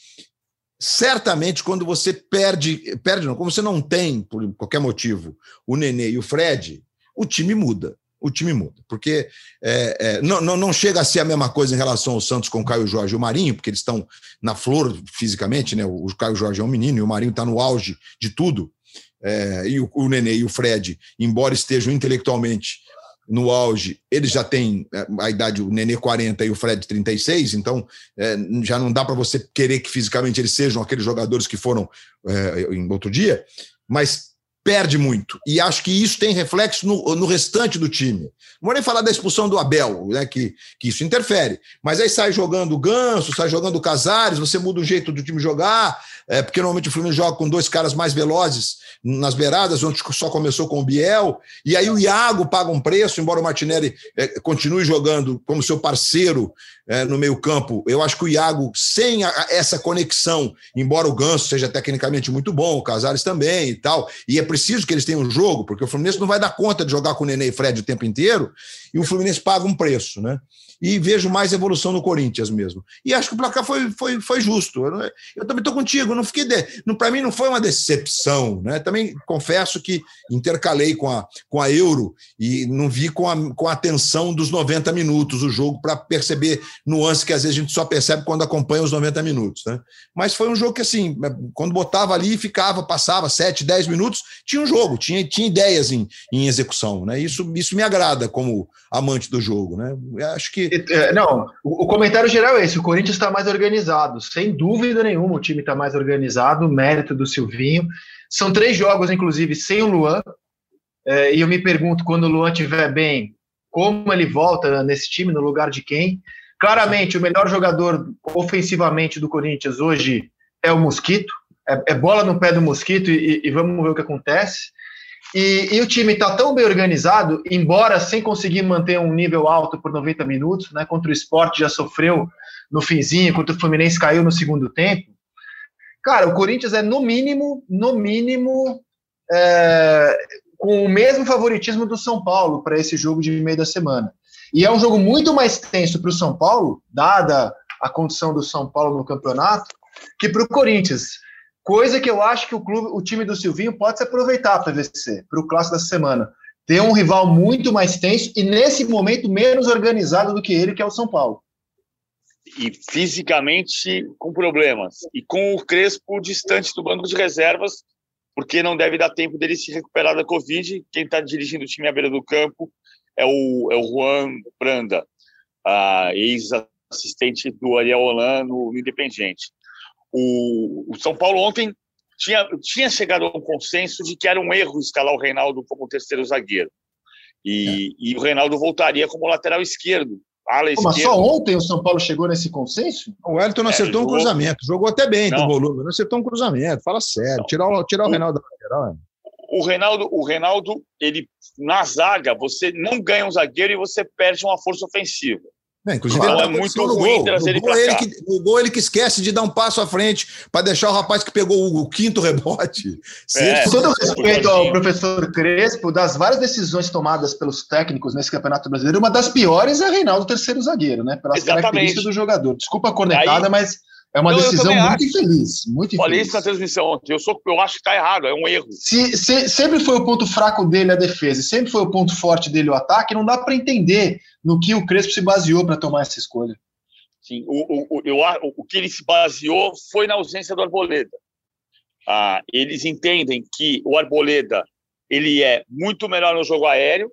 certamente quando você perde, perde não, como você não tem, por qualquer motivo, o Nenê e o Fred, o time muda. O time muda. Porque é, é, não, não, não chega a ser a mesma coisa em relação ao Santos com o Caio Jorge e o Marinho, porque eles estão na flor fisicamente, né? O Caio Jorge é um menino e o Marinho está no auge de tudo. É, e o, o Nenê e o Fred, embora estejam intelectualmente no auge, eles já têm é, a idade, o Nenê 40 e o Fred 36, então é, já não dá para você querer que fisicamente eles sejam aqueles jogadores que foram é, em outro dia, mas perde muito. E acho que isso tem reflexo no, no restante do time. Não vou nem falar da expulsão do Abel, né, que, que isso interfere. Mas aí sai jogando o Ganso, sai jogando o Casares, você muda o jeito do time jogar, é, porque normalmente o Fluminense joga com dois caras mais velozes nas beiradas, onde só começou com o Biel. E aí o Iago paga um preço, embora o Martinelli é, continue jogando como seu parceiro é, no meio-campo. Eu acho que o Iago, sem a, essa conexão, embora o Ganso seja tecnicamente muito bom, o Casares também e tal, e é preciso que eles tenham um jogo, porque o Fluminense não vai dar conta de jogar com o Nenê e Fred o tempo inteiro, e o Fluminense paga um preço, né? e vejo mais evolução no Corinthians mesmo. E acho que o placar foi, foi, foi justo. Eu, eu também estou contigo, não fiquei. De, para mim não foi uma decepção. Né? Também confesso que intercalei com a, com a Euro e não vi com a, com a atenção dos 90 minutos o jogo para perceber nuances que às vezes a gente só percebe quando acompanha os 90 minutos. Né? Mas foi um jogo que, assim, quando botava ali, ficava, passava 7, 10 minutos, tinha um jogo, tinha, tinha ideias em, em execução. Né? Isso, isso me agrada como amante do jogo. Né? Acho que é, não, o comentário geral é esse: o Corinthians está mais organizado, sem dúvida nenhuma. O time está mais organizado, mérito do Silvinho. São três jogos, inclusive, sem o Luan. É, e eu me pergunto, quando o Luan estiver bem, como ele volta nesse time, no lugar de quem? Claramente, o melhor jogador ofensivamente do Corinthians hoje é o Mosquito. É, é bola no pé do Mosquito e, e vamos ver o que acontece. E, e, o time está tão bem organizado, embora sem conseguir manter um nível alto por 90 minutos, né? Contra o esporte já sofreu no finzinho, contra o Fluminense caiu no segundo tempo. Cara, o Corinthians é no mínimo, no mínimo, é, com o mesmo favoritismo do São Paulo para esse jogo de meio da semana. E é um jogo muito mais tenso para o São Paulo, dada a condição do São Paulo no campeonato, que para o Corinthians. Coisa que eu acho que o clube, o time do Silvinho pode se aproveitar para VC, para o clássico da semana. Ter um rival muito mais tenso e, nesse momento, menos organizado do que ele, que é o São Paulo. E fisicamente com problemas. E com o Crespo distante do banco de reservas, porque não deve dar tempo dele se recuperar da Covid. Quem está dirigindo o time à beira do campo é o, é o Juan Branda, ex-assistente do Ariel Holan no, Independiente o, o São Paulo ontem tinha, tinha chegado a um consenso de que era um erro escalar o Reinaldo como terceiro zagueiro. E, é. e o Reinaldo voltaria como lateral esquerdo. Ala Mas só ontem o São Paulo chegou nesse consenso? O Wellington não é, acertou jogou... um cruzamento. Jogou até bem do volume, não acertou um cruzamento. Fala sério. Tirar o, tirar o, o Reinaldo da lateral. O Reinaldo, o Reinaldo, ele na zaga, você não ganha um zagueiro e você perde uma força ofensiva. É, inclusive, ele é muito ruim gol. trazer ele para cá. Que, no gol, ele que esquece de dar um passo à frente para deixar o rapaz que pegou o, o quinto rebote. É, Com todo respeito ao professor Crespo, das várias decisões tomadas pelos técnicos nesse Campeonato Brasileiro, uma das piores é Reinaldo, terceiro zagueiro, né? Pelas Exatamente. características do jogador. Desculpa a cornetada, Aí, mas é uma decisão muito acho. infeliz. Muito Falei isso na transmissão ontem. Eu, sou, eu acho que está errado, é um erro. Se, se, sempre foi o ponto fraco dele a defesa, sempre foi o ponto forte dele o ataque, não dá para entender no que o Crespo se baseou para tomar essa escolha. Sim, o, o, eu, o que ele se baseou foi na ausência do Arboleda. Ah, eles entendem que o Arboleda ele é muito melhor no jogo aéreo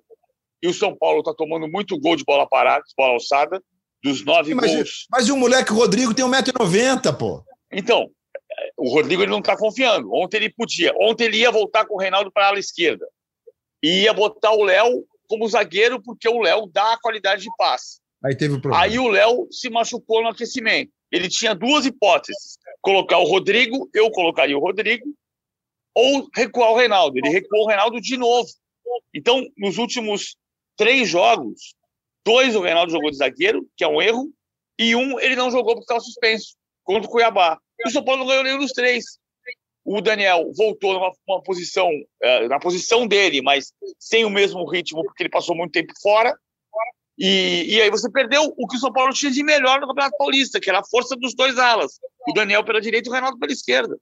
e o São Paulo está tomando muito gol de bola parada, de bola alçada, dos nove mas, gols. Mas o moleque Rodrigo tem 1,90m, pô. Então, o Rodrigo ele não está confiando. Ontem ele podia. Ontem ele ia voltar com o Reinaldo para a ala esquerda. E ia botar o Léo como zagueiro, porque o Léo dá a qualidade de passe. Aí teve o problema. Aí o Léo se machucou no aquecimento. Ele tinha duas hipóteses: colocar o Rodrigo, eu colocaria o Rodrigo, ou recuar o Reinaldo. Ele recuou o Reinaldo de novo. Então, nos últimos três jogos, dois o Reinaldo jogou de zagueiro, que é um erro, e um ele não jogou porque estava suspenso, contra o Cuiabá. E o São Paulo não ganhou nenhum dos três o Daniel voltou numa posição, uh, na posição dele, mas sem o mesmo ritmo, porque ele passou muito tempo fora. E, e aí você perdeu o que o São Paulo tinha de melhor no Campeonato Paulista, que era a força dos dois alas. O Daniel pela direita e o Renato pela esquerda.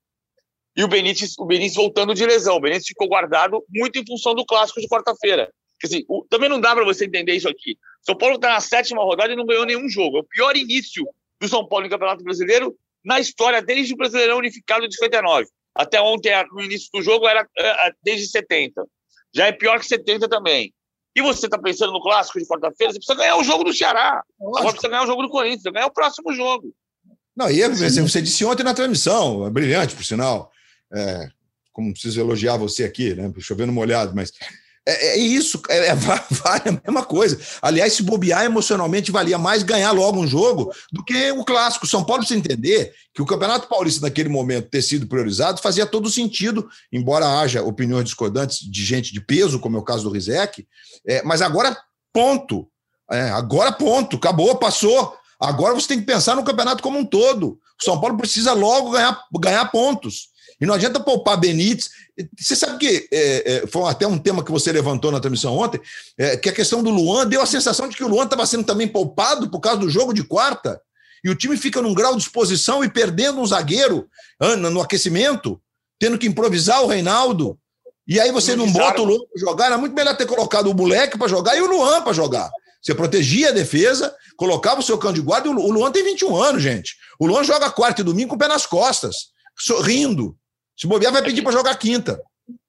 E o Benítez, o Benítez voltando de lesão. O Benítez ficou guardado muito em função do clássico de quarta-feira. Assim, também não dá para você entender isso aqui. São Paulo está na sétima rodada e não ganhou nenhum jogo. É o pior início do São Paulo no Campeonato Brasileiro na história desde o Brasileirão Unificado de 59. Até ontem, no início do jogo, era é, desde 70. Já é pior que 70 também. E você está pensando no clássico de quarta-feira, você precisa ganhar o jogo do Ceará. Lógico. Agora precisa ganhar o jogo do Corinthians, ganhar o próximo jogo. Não, e é, você disse ontem na transmissão, é brilhante, por sinal. É, como preciso elogiar você aqui, né? Chovendo molhado, mas é, é isso, é, é, *laughs* vale a mesma coisa. Aliás, se bobear emocionalmente, valia mais ganhar logo um jogo do que o clássico. São Paulo precisa entender que o Campeonato Paulista, naquele momento, ter sido priorizado, fazia todo sentido, embora haja opiniões discordantes de gente de peso, como é o caso do Rizek, é, mas agora, ponto. É, agora, ponto. Acabou, passou. Agora você tem que pensar no campeonato como um todo. O São Paulo precisa logo ganhar, ganhar pontos. E não adianta poupar Benítez. Você sabe que é, é, foi até um tema que você levantou na transmissão ontem, é, que a questão do Luan deu a sensação de que o Luan estava sendo também poupado por causa do jogo de quarta. E o time fica num grau de exposição e perdendo um zagueiro no aquecimento, tendo que improvisar o Reinaldo. E aí você não, não bota o Luan para jogar. Era muito melhor ter colocado o moleque para jogar e o Luan para jogar. Você protegia a defesa, colocava o seu cão de guarda. E o Luan tem 21 anos, gente. O Luan joga quarta e domingo com o pé nas costas, sorrindo. Se bobear, vai pedir para jogar quinta.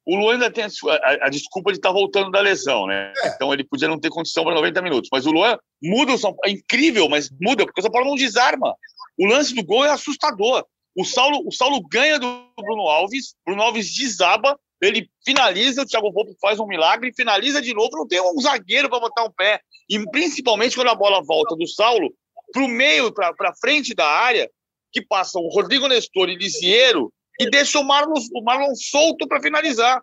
O Luan ainda tem a, a, a desculpa de estar tá voltando da lesão, né? É. Então ele podia não ter condição para 90 minutos. Mas o Luan muda o São Paulo. É incrível, mas muda, porque o São Paulo não desarma. O lance do gol é assustador. O Saulo, o Saulo ganha do Bruno Alves, Bruno Alves desaba, ele finaliza, o Thiago Volpe faz um milagre, finaliza de novo, não tem um zagueiro para botar um pé. E principalmente quando a bola volta do Saulo para o meio, para frente da área, que passam o Rodrigo Nestor e Lisiero, e deixa o Marlon, o Marlon solto para finalizar.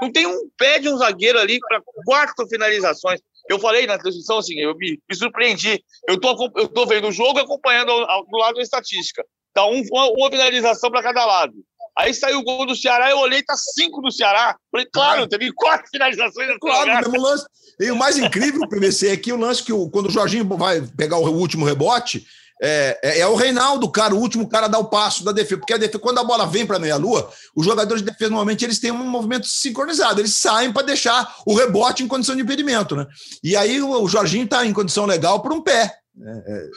Não tem um pé de um zagueiro ali para quatro finalizações. Eu falei na transmissão assim, eu me, me surpreendi. Eu tô, eu tô vendo o jogo acompanhando ao, ao, do lado da estatística. Tá um, uma, uma finalização para cada lado. Aí saiu o gol do Ceará, eu olhei, tá cinco do Ceará. Falei, claro, teve quatro finalizações. Claro, mesmo lance. E o mais incrível, PVC, é que o lance que o, quando o Jorginho vai pegar o último rebote, é, é, é, o Reinaldo, cara, o último cara a dar o passo da defesa. Porque a defesa, quando a bola vem para a meia-lua, os jogadores de defesa normalmente eles têm um movimento sincronizado, eles saem para deixar o rebote em condição de impedimento, né? E aí o, o Jorginho está em condição legal por um pé. Né? É,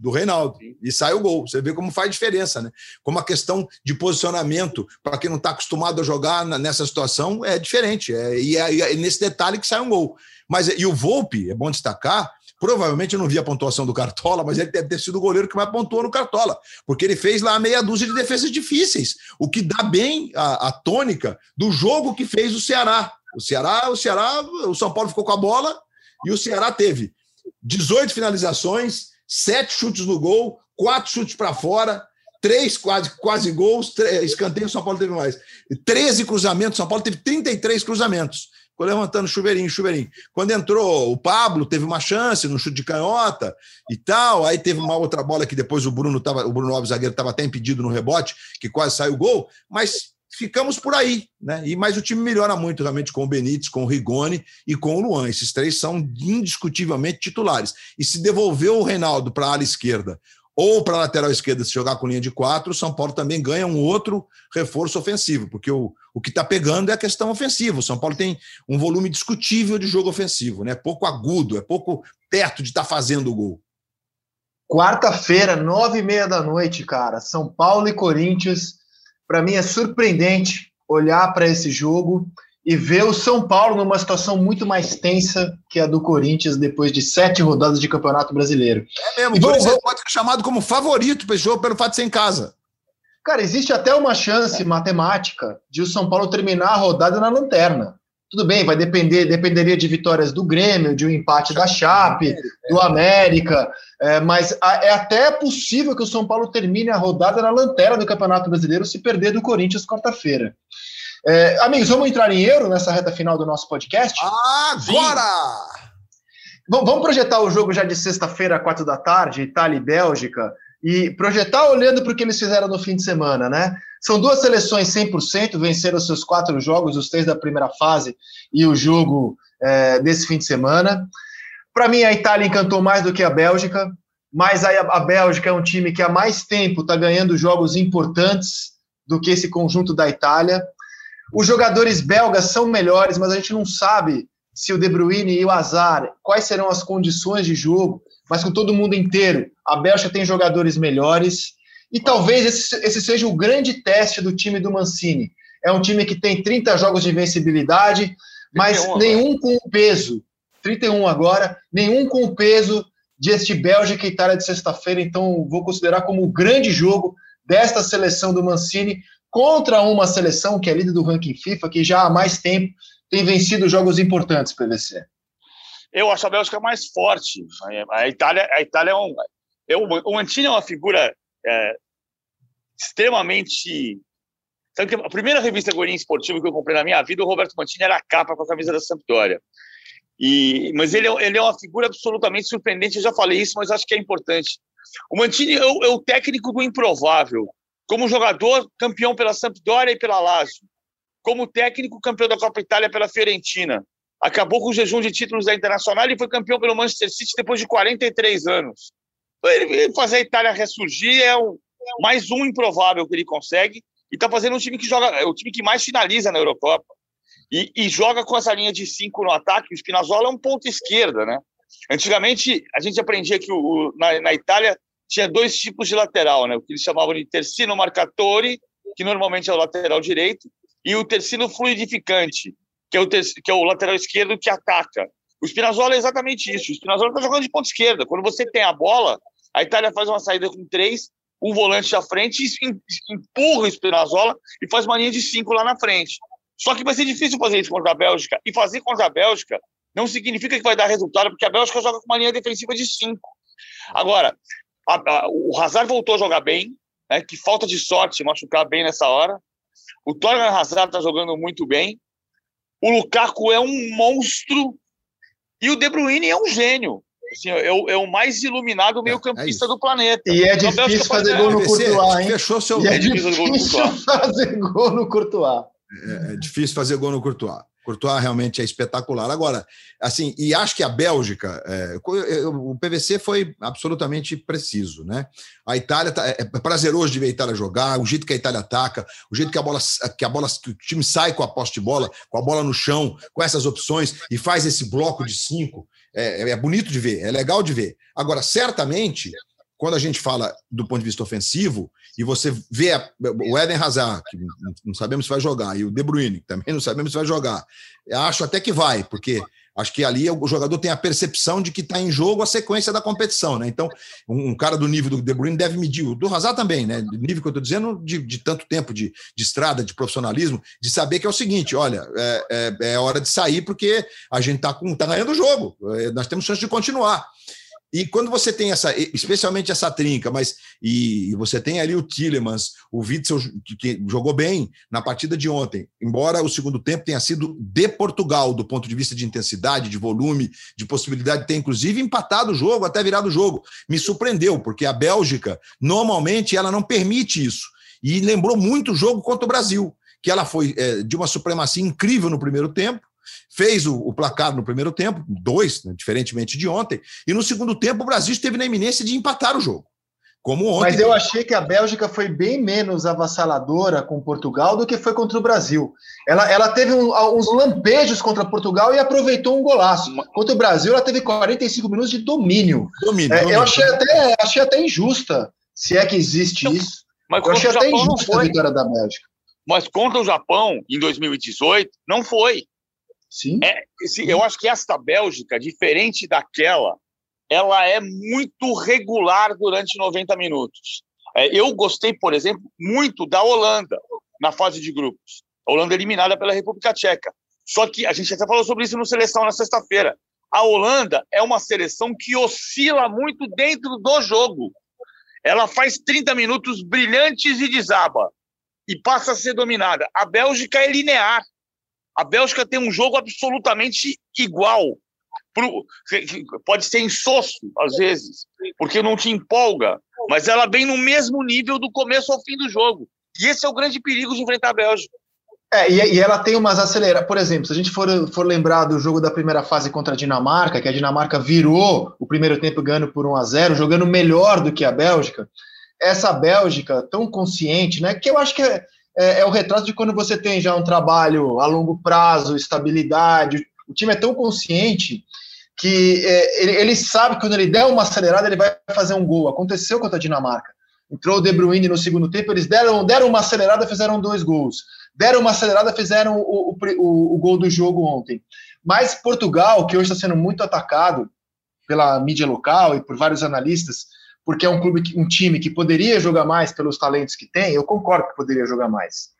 do Reinaldo. E sai o gol. Você vê como faz diferença, né? Como a questão de posicionamento, para quem não está acostumado a jogar nessa situação, é diferente. É, e é, é, nesse detalhe que sai um gol. Mas e o Volpe, é bom destacar, Provavelmente eu não vi a pontuação do Cartola, mas ele deve ter sido o goleiro que mais pontuou no Cartola, porque ele fez lá meia dúzia de defesas difíceis, o que dá bem a, a tônica do jogo que fez o Ceará. O Ceará, o Ceará, o São Paulo ficou com a bola e o Ceará teve 18 finalizações, sete chutes no gol, quatro chutes para fora, três quase, quase gols, escanteio, o São Paulo teve mais. 13 cruzamentos, São Paulo teve 33 cruzamentos ficou levantando chuveirinho, chuveirinho. Quando entrou o Pablo, teve uma chance no chute de canhota e tal. Aí teve uma outra bola que depois o Bruno tava, o Bruno Alves zagueiro estava até impedido no rebote, que quase saiu o gol, mas ficamos por aí, né? E mas o time melhora muito realmente com o Benítez, com o Rigoni e com o Luan. Esses três são indiscutivelmente titulares. E se devolveu o Reinaldo para a ala esquerda ou para a lateral esquerda se jogar com linha de quatro, o São Paulo também ganha um outro reforço ofensivo, porque o, o que está pegando é a questão ofensiva. O São Paulo tem um volume discutível de jogo ofensivo, né? pouco agudo, é pouco perto de estar tá fazendo o gol. Quarta-feira, nove e meia da noite, cara. São Paulo e Corinthians. Para mim é surpreendente olhar para esse jogo e ver o São Paulo numa situação muito mais tensa que a do Corinthians depois de sete rodadas de Campeonato Brasileiro. É mesmo, o Corinthians pode ser chamado como favorito para jogo pelo fato de ser em casa. Cara, existe até uma chance matemática de o São Paulo terminar a rodada na lanterna. Tudo bem, vai depender, dependeria de vitórias do Grêmio, de um empate da Chape, do América, é, mas é até possível que o São Paulo termine a rodada na lanterna do Campeonato Brasileiro se perder do Corinthians quarta-feira. É, amigos, vamos entrar em euro nessa reta final do nosso podcast? Agora! Vamos projetar o jogo já de sexta-feira, quatro da tarde, Itália e Bélgica, e projetar olhando para o que eles fizeram no fim de semana, né? São duas seleções 100%, venceram seus quatro jogos, os três da primeira fase e o jogo é, desse fim de semana. Para mim, a Itália encantou mais do que a Bélgica, mas a, a Bélgica é um time que há mais tempo está ganhando jogos importantes do que esse conjunto da Itália. Os jogadores belgas são melhores, mas a gente não sabe se o De Bruyne e o Azar, quais serão as condições de jogo, mas com todo mundo inteiro. A Bélgica tem jogadores melhores e talvez esse, esse seja o grande teste do time do Mancini. É um time que tem 30 jogos de invencibilidade, mas nenhum com o peso, 31 agora, nenhum com o peso de este Bélgica e Itália de sexta-feira, então vou considerar como o grande jogo desta seleção do Mancini contra uma seleção que é líder do ranking FIFA, que já há mais tempo tem vencido jogos importantes, PVC? Eu acho a Bélgica mais forte. A Itália, a Itália é um. Eu, o Mantini é uma figura é, extremamente. Sabe que a primeira revista Goiânia Esportivo que eu comprei na minha vida, o Roberto Mantini era a capa com a camisa da Sampdoria. E, mas ele é, ele é uma figura absolutamente surpreendente. Eu já falei isso, mas acho que é importante. O Mantini é o, é o técnico do improvável. Como jogador, campeão pela Sampdoria e pela Lazio. Como técnico, campeão da Copa Itália pela Fiorentina. Acabou com o jejum de títulos da Internacional e foi campeão pelo Manchester City depois de 43 anos. Ele fazer a Itália ressurgir é um, mais um improvável que ele consegue e está fazendo um time que joga, é o time que mais finaliza na Eurocopa. E, e, joga com essa linha de cinco no ataque. O Spinazzola é um ponto esquerda, né? Antigamente, a gente aprendia que o, na, na, Itália tinha dois tipos de lateral, né? O que eles chamavam de tercino marcatore, que normalmente é o lateral direito, e o tercino fluidificante, que é o, ter, que é o lateral esquerdo que ataca. O Spinazzola é exatamente isso. O Spinazzola está jogando de ponta esquerda. Quando você tem a bola, a Itália faz uma saída com três, um volante à frente, empurra o Spinazzola e faz uma linha de cinco lá na frente. Só que vai ser difícil fazer isso contra a Bélgica. E fazer contra a Bélgica não significa que vai dar resultado, porque a Bélgica joga com uma linha defensiva de cinco. Agora, a, a, o Hazard voltou a jogar bem, né, que falta de sorte machucar bem nessa hora. O Torgan Hazard está jogando muito bem. O Lukaku é um monstro. E o De Bruyne é um gênio. Assim, é, o, é, o, mais iluminado meio-campista é, é do planeta. E é difícil fazer gol no Courtois, hein? Fechou seu... E é difícil fazer gol no Courtois. É, é, difícil fazer gol no Courtois. Courtois realmente é espetacular. Agora, assim, e acho que a Bélgica, é, o PVC foi absolutamente preciso, né? A Itália tá, é prazeroso de ver a Itália jogar, o jeito que a Itália ataca, o jeito que a bola, que a bola, que o time sai com a posse de bola, com a bola no chão, com essas opções e faz esse bloco de cinco. É, é bonito de ver, é legal de ver. Agora, certamente, quando a gente fala do ponto de vista ofensivo, e você vê a, o Eden Hazard, que não sabemos se vai jogar, e o De Bruyne, que também não sabemos se vai jogar, acho até que vai, porque acho que ali o jogador tem a percepção de que está em jogo a sequência da competição, né? Então, um, cara do nível do De Bruyne deve medir, o do Hazard também, né? Do nível que eu estou dizendo, de, de, tanto tempo de, de, estrada, de profissionalismo, de saber que é o seguinte: olha, é, é, é hora de sair porque a gente está tá ganhando o jogo, é, nós temos chance de continuar. E quando você tem essa, especialmente essa trinca, mas e, você tem ali o Tillemans, o Witzel, que jogou bem na partida de ontem, embora o segundo tempo tenha sido de Portugal, do ponto de vista de intensidade, de volume, de possibilidade de ter, inclusive, empatado o jogo, até virado o jogo. Me surpreendeu, porque a Bélgica, normalmente, ela não permite isso. E lembrou muito o jogo contra o Brasil, que ela foi é, de uma supremacia incrível no primeiro tempo, fez o, o, placar no primeiro tempo, dois, né, diferentemente de ontem, e no segundo tempo o Brasil esteve na iminência de empatar o jogo. Como ontem. Mas eu achei que a Bélgica foi bem menos avassaladora com Portugal do que foi contra o Brasil. Ela, ela teve um, uns lampejos contra Portugal e aproveitou um golaço. Contra o Brasil, ela teve 45 minutos de domínio. Domínio. É, domínio. Eu achei até, achei até injusta, se é que existe então, isso. Mas eu achei até injusta a vitória da Bélgica. Mas contra o Japão, em 2018, não foi. Sim. É, eu acho que esta Bélgica, diferente daquela, ela é muito regular durante 90 minutos. É, eu gostei, por exemplo, muito da Holanda na fase de grupos. A Holanda eliminada pela República Tcheca. Só que a gente até falou sobre isso no seleção na sexta-feira. A Holanda é uma seleção que oscila muito dentro do jogo. Ela faz 30 minutos brilhantes e desaba e passa a ser dominada. A Bélgica é linear. A Bélgica tem um jogo absolutamente igual. Pro, pode ser insosso, às vezes, porque não te empolga, mas ela vem no mesmo nível do começo ao fim do jogo. E esse é o grande perigo de enfrentar a Bélgica. É, e, e, ela tem umas acelerações. Por exemplo, se a gente for, for lembrar do jogo da primeira fase contra a Dinamarca, que a Dinamarca virou o primeiro tempo ganhando por 1 a 0 jogando melhor do que a Bélgica, essa Bélgica tão consciente, né? Que eu acho que é, é, é, o retrato de quando você tem já um trabalho a longo prazo, estabilidade. O time é tão consciente que é, ele, ele, sabe que quando ele der uma acelerada, ele vai fazer um gol. Aconteceu contra a Dinamarca. Entrou o De Bruyne no segundo tempo, eles deram, deram uma acelerada, fizeram dois gols. Deram uma acelerada, fizeram o, o, o, gol do jogo ontem. Mas Portugal, que hoje está sendo muito atacado pela mídia local e por vários analistas, porque é um clube, um time que poderia jogar mais pelos talentos que tem, eu concordo que poderia jogar mais.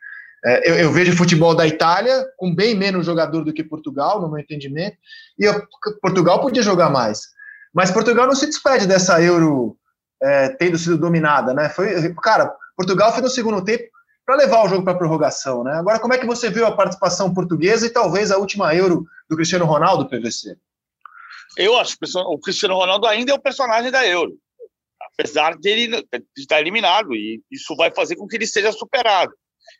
É, eu, eu, vejo futebol da Itália com bem menos jogador do que Portugal, no meu entendimento, e eu, Portugal podia jogar mais. Mas Portugal não se despede dessa Euro é, tendo sido dominada, né? Foi, cara, Portugal foi no segundo tempo para levar o jogo para prorrogação, né? Agora, como é que você viu a participação portuguesa e talvez a última Euro do Cristiano Ronaldo, PVC? Eu acho que o Cristiano Ronaldo ainda é o personagem da Euro, apesar de ele estar eliminado, e isso vai fazer com que ele seja superado.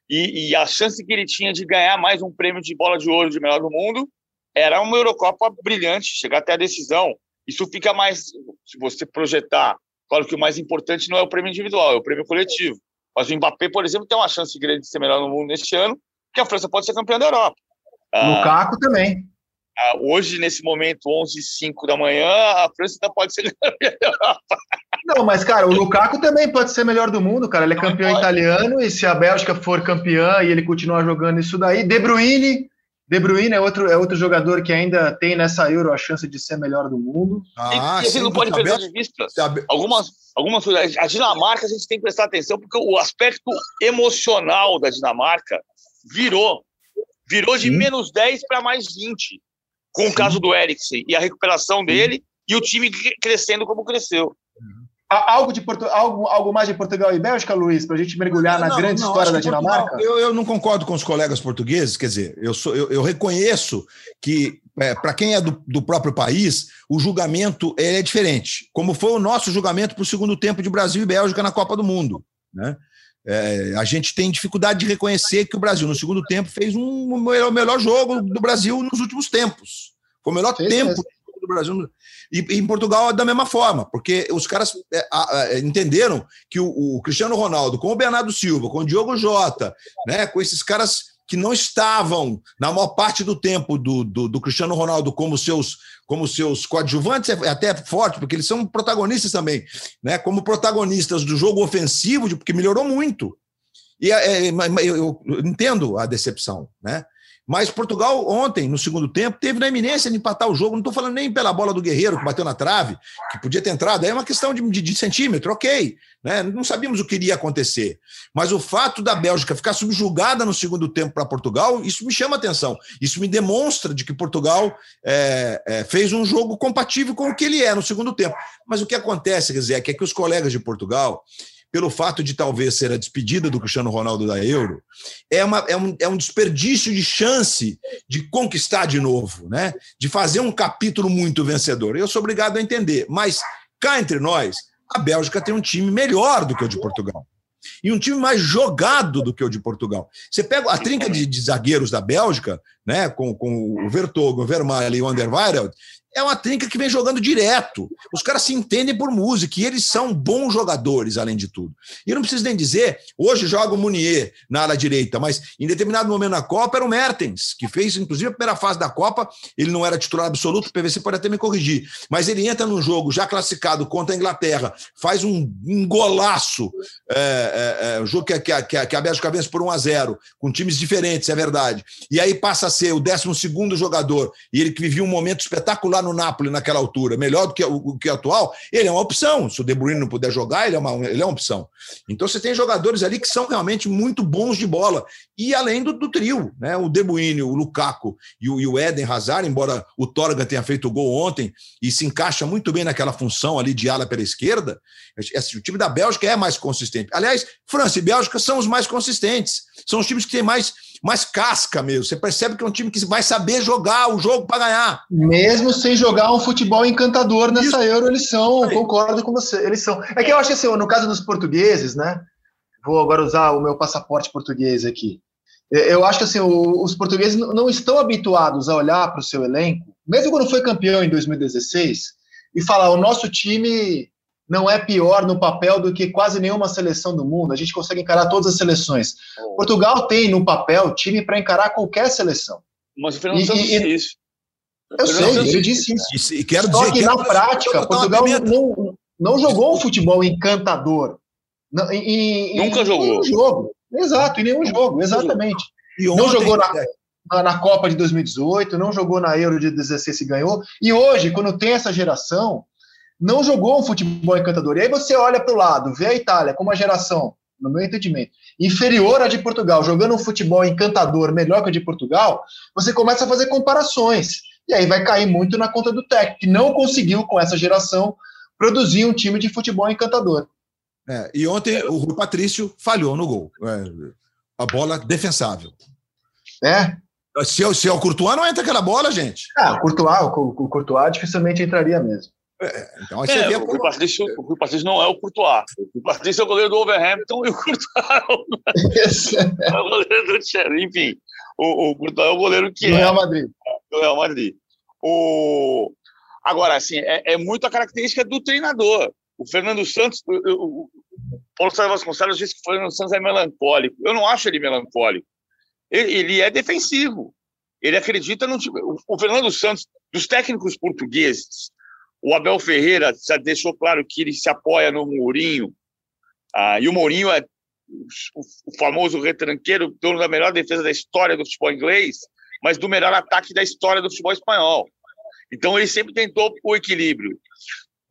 E, e, a chance que ele tinha de ganhar mais um prêmio de bola de ouro de melhor do mundo era uma Eurocopa brilhante, chegar até a decisão. Isso fica mais, se você projetar, claro que o mais importante não é o prêmio individual, é o prêmio coletivo. Mas o Mbappé, por exemplo, tem uma chance grande de ser melhor no mundo neste ano, que a França pode ser campeã da Europa. Lukaku ah, também. Ah, hoje, nesse momento, 11 h 05 da manhã, a França ainda pode ser *laughs* campeã da Europa. Não, mas, cara, o Lukaku também pode ser melhor do mundo, cara. Ele é campeão italiano e se a Bélgica for campeã e ele continuar jogando isso daí, De Bruyne de Bruyne é outro, é outro jogador que ainda tem nessa Euro a chance de ser melhor do mundo. Ah, e, e a gente não pode perder de vista algumas, algumas coisas. A Dinamarca a gente tem que prestar atenção, porque o aspecto emocional da Dinamarca virou. Virou de Sim. menos 10 para mais 20, com Sim. o caso do Eriksen e a recuperação dele Sim. e o time crescendo como cresceu. Algo, de Porto, algo, algo mais de Portugal e Bélgica, Luiz, para a gente mergulhar não, na grande não, história da Dinamarca? Portugal, eu, eu, não concordo com os colegas portugueses, quer dizer, eu, sou, eu, eu reconheço que, é, para quem é do, do, próprio país, o julgamento é diferente, como foi o nosso julgamento para o segundo tempo de Brasil e Bélgica na Copa do Mundo. Né? É, a gente tem dificuldade de reconhecer que o Brasil, no segundo tempo, fez um, o melhor, melhor jogo do Brasil nos últimos tempos. Foi o melhor Sim, tempo Brasil. E, em Portugal, da mesma forma, porque os caras é, é, entenderam que o, o, Cristiano Ronaldo, com o Bernardo Silva, com o Diogo Jota, né, com esses caras que não estavam, na maior parte do tempo, do, do, do Cristiano Ronaldo como seus, como seus coadjuvantes, é até forte, porque eles são protagonistas também, né, como protagonistas do jogo ofensivo, porque melhorou muito. E é, eu, eu entendo a decepção, né? Mas Portugal, ontem, no segundo tempo, teve na iminência de empatar o jogo. Não estou falando nem pela bola do Guerreiro, que bateu na trave, que podia ter entrado. É uma questão de, de, de centímetro, ok. Né? Não sabíamos o que iria acontecer. Mas o fato da Bélgica ficar subjugada no segundo tempo para Portugal, isso me chama atenção. Isso me demonstra de que Portugal é, é, fez um jogo compatível com o que ele é no segundo tempo. Mas o que acontece, quer dizer, é que, é que os colegas de Portugal pelo fato de talvez ser a despedida do Cristiano Ronaldo da Euro, é, uma, é, um, é um desperdício de chance de conquistar de novo, né? de fazer um capítulo muito vencedor. Eu sou obrigado a entender, mas cá entre nós, a Bélgica tem um time melhor do que o de Portugal. E um time mais jogado do que o de Portugal. Você pega a trinca de, de zagueiros da Bélgica, né, com, com o Vertogen, o Vermaelen e o Anderweireld, é uma trinca que vem jogando direto. Os caras se entendem por música e eles são bons jogadores, além de tudo. E não preciso nem dizer, hoje joga o Munier na ala direita, mas em determinado momento na Copa era o Mertens, que fez, inclusive, a primeira fase da Copa. Ele não era titular absoluto, o PVC pode até me corrigir, mas ele entra no jogo já classificado contra a Inglaterra, faz um, um golaço, é, é, é, jogo que, que, que, que a Bélgica vence por 1 a 0 com times diferentes, é verdade. E aí passa a ser o 12 jogador, e ele que vivia um momento espetacular no Napoli naquela altura, melhor do que o, que atual, ele é uma opção. Se o De Bruyne não puder jogar, ele é, uma, ele é uma opção. Então você tem jogadores ali que são realmente muito bons de bola. E além do, do trio, né? O De Bruyne, o Lukaku e o, e o Eden Hazard, embora o Torga tenha feito o gol ontem e se encaixa muito bem naquela função ali de ala pela esquerda, o time da Bélgica é mais consistente. Aliás, França e Bélgica são os mais consistentes. São os times que têm mais mais casca mesmo. Você percebe que é um time que vai saber jogar o jogo para ganhar. Mesmo sem jogar um futebol encantador nessa Isso. Euro, eles são, Aí. concordo com você, eles são. É que eu acho que assim, no caso dos portugueses, né? Vou agora usar o meu passaporte português aqui. Eu acho que assim, os portugueses não estão habituados a olhar para o seu elenco, mesmo quando foi campeão em 2016, e falar: o nosso time não é pior no papel do que quase nenhuma seleção do mundo. A gente consegue encarar todas as seleções. Oh. Portugal tem no papel time para encarar qualquer seleção. Mas o Fernando Santos disse isso. Eu sei, ele disse isso. E quero Só dizer, que na prática, Portugal não, não jogou um futebol encantador. Não, em, Nunca em, jogou. Em nenhum jogo. Exato, em nenhum jogo, exatamente. Ontem, não jogou na, na, na, Copa de 2018, não jogou na Euro de 16 e ganhou. E hoje, quando tem essa geração, não jogou um futebol encantador. E aí você olha para o lado, vê a Itália como uma geração, no meu entendimento, inferior à de Portugal, jogando um futebol encantador melhor que a de Portugal, você começa a fazer comparações. E aí vai cair muito na conta do técnico, que não conseguiu, com essa geração, produzir um time de futebol encantador. É, e ontem o Rui Patrício falhou no gol. É, a bola defensável. É. Se, é se é o Courtois, não entra aquela bola, gente. Ah, o Courtois, o, o Courtois dificilmente entraria mesmo. É, então é, vê o, Rui Patrício, o Rui Patrício não é o Courtois. O Rui Patrício é o goleiro do Overhampton e o Courtois *laughs* é o goleiro do Chelsea. Enfim, o, o Courtois é o goleiro que do é. Real Madrid. Do Real Madrid. O... Agora, assim, é, é muito a característica do treinador. O Fernando Santos, o, o, o Paulo César Vasconcelos disse que o Fernando Santos é melancólico. Eu não acho ele melancólico. Ele, ele é defensivo. Ele acredita no time. O Fernando Santos, dos técnicos portugueses, o Abel Ferreira deixou claro que ele se apoia no Mourinho. Ah, e o Mourinho é o, o famoso retranqueiro, dono da melhor defesa da história do futebol inglês, mas do melhor ataque da história do futebol espanhol. Então ele sempre tentou o equilíbrio.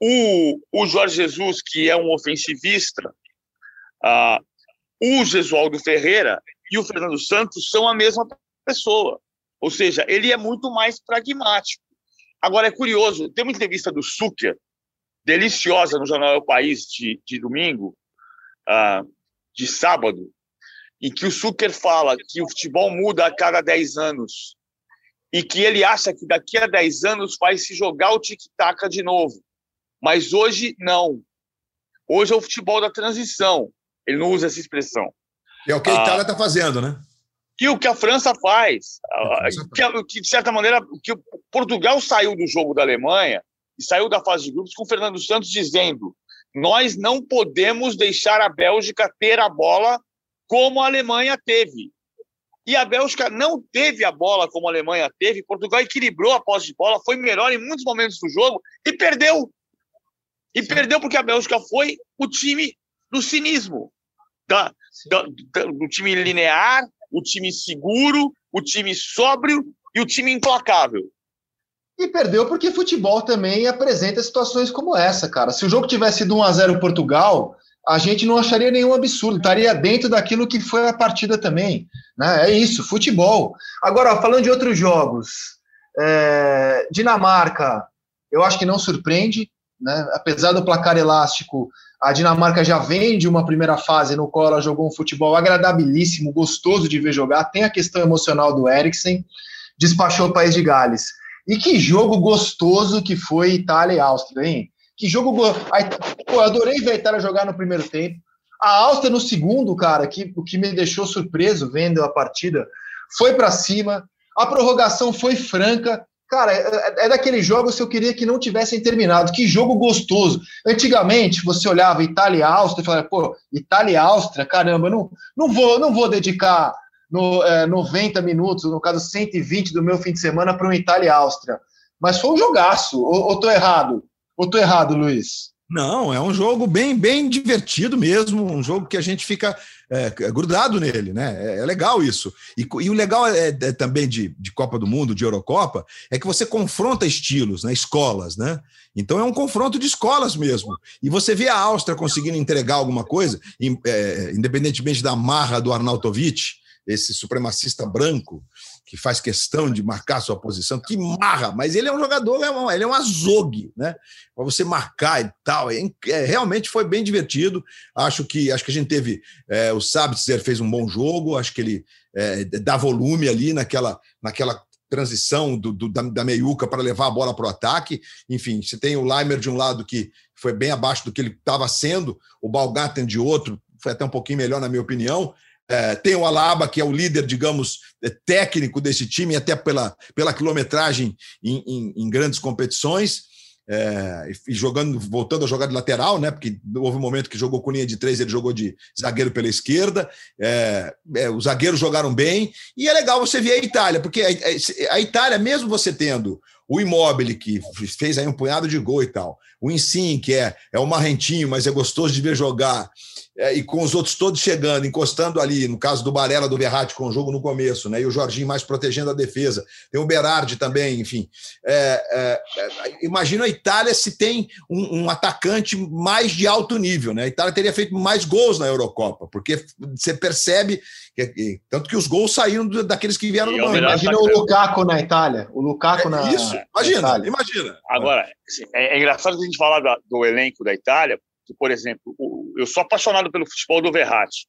O, o Jorge Jesus, que é um ofensivista, ah, o Gesualdo Ferreira e o Fernando Santos são a mesma pessoa. Ou seja, ele é muito mais pragmático. Agora, é curioso, tem uma entrevista do Suker, deliciosa, no jornal O País, de, de domingo, ah, de sábado, em que o Suker fala que o futebol muda a cada 10 anos e que ele acha que daqui a 10 anos vai se jogar o tic-tac de novo. Mas hoje, não. Hoje é o futebol da transição. Ele não usa essa expressão. É o que a Itália está ah, fazendo, né? E o que a França faz. Que, que, de certa maneira, que Portugal saiu do jogo da Alemanha e saiu da fase de grupos com o Fernando Santos dizendo: nós não podemos deixar a Bélgica ter a bola como a Alemanha teve. E a Bélgica não teve a bola como a Alemanha teve. Portugal equilibrou a posse de bola, foi melhor em muitos momentos do jogo e perdeu. E Sim. perdeu porque a Bélgica foi o time do cinismo, da, da, da, do time linear, o time seguro, o time sóbrio e o time implacável. E perdeu porque futebol também apresenta situações como essa, cara. Se o jogo tivesse sido 1 a 0 Portugal, a gente não acharia nenhum absurdo, estaria dentro daquilo que foi a partida também. Né? É isso, futebol. Agora, falando de outros jogos, é, Dinamarca, eu acho que não surpreende, né? apesar do placar elástico, a Dinamarca já vem de uma primeira fase no qual ela jogou um futebol agradabilíssimo, gostoso de ver jogar. Tem a questão emocional do Eriksen, despachou o país de Gales. E que jogo gostoso que foi Itália e Áustria, hein? Que jogo. Pô, eu adorei ver a Itália jogar no primeiro tempo. A Áustria no segundo, cara, que, o que me deixou surpreso vendo a partida, foi para cima. A prorrogação foi franca. Cara, é, é, é daqueles jogos que eu queria que não tivessem terminado. Que jogo gostoso. Antigamente, você olhava Itália e Áustria e falava, pô, Itália e Áustria, caramba, não, não, vou, não vou dedicar no, é, 90 minutos, no caso 120 do meu fim de semana, para um Itália e Áustria. Mas foi um jogaço. Ou, ou tô errado? Ou tô errado, Luiz? Não, é um jogo bem, bem divertido mesmo, um jogo que a gente fica é, grudado nele, né? É, é legal isso. E, e o legal é, é, também de, de Copa do Mundo, de Eurocopa, é que você confronta estilos, né? escolas, né? Então é um confronto de escolas mesmo. E você vê a Áustria conseguindo entregar alguma coisa, é, independentemente da marra do Arnautovic, esse supremacista branco, que faz questão de marcar sua posição, que marra, mas ele é um jogador, é ele é um azogue, né? Para você marcar e tal. É, é, realmente foi bem divertido. Acho que acho que a gente teve. É, o Sabitzer fez um bom jogo, acho que ele é, dá volume ali naquela, naquela transição do, do da, da, meiuca para levar a bola para o ataque. Enfim, você tem o Leimer de um lado que foi bem abaixo do que ele estava sendo, o Balgaten de outro, foi até um pouquinho melhor, na minha opinião. É, tem o Alaba, que é o líder, digamos, é, técnico desse time, até pela, pela quilometragem em, em, em grandes competições. É, e jogando, voltando a jogar de lateral, né? Porque houve um momento que jogou com linha de três, ele jogou de zagueiro pela esquerda. É, é, os zagueiros jogaram bem, e é legal você ver a Itália, porque a, a Itália, mesmo você tendo o Immobile, que fez aí um punhado de gol e tal, o Insim, que é, é o marrentinho, mas é gostoso de ver jogar, é, e com os outros todos chegando, encostando ali, no caso do Barella, do Verratti, com o jogo no começo, né? E o Jorginho mais protegendo a defesa. Tem o Berardi também, enfim. É, é, é imagina a Itália se tem um, um, atacante mais de alto nível, né? A Itália teria feito mais gols na Eurocopa, porque você percebe que, tanto que os gols saíram daqueles que vieram do banco. Imagina o Lukaku na Itália. O Lukaku é na. Isso, imagina, na imagina. Agora, assim, é, é engraçado a gente falar da, do elenco da Itália, que, por exemplo, o, eu sou apaixonado pelo futebol do Verratti.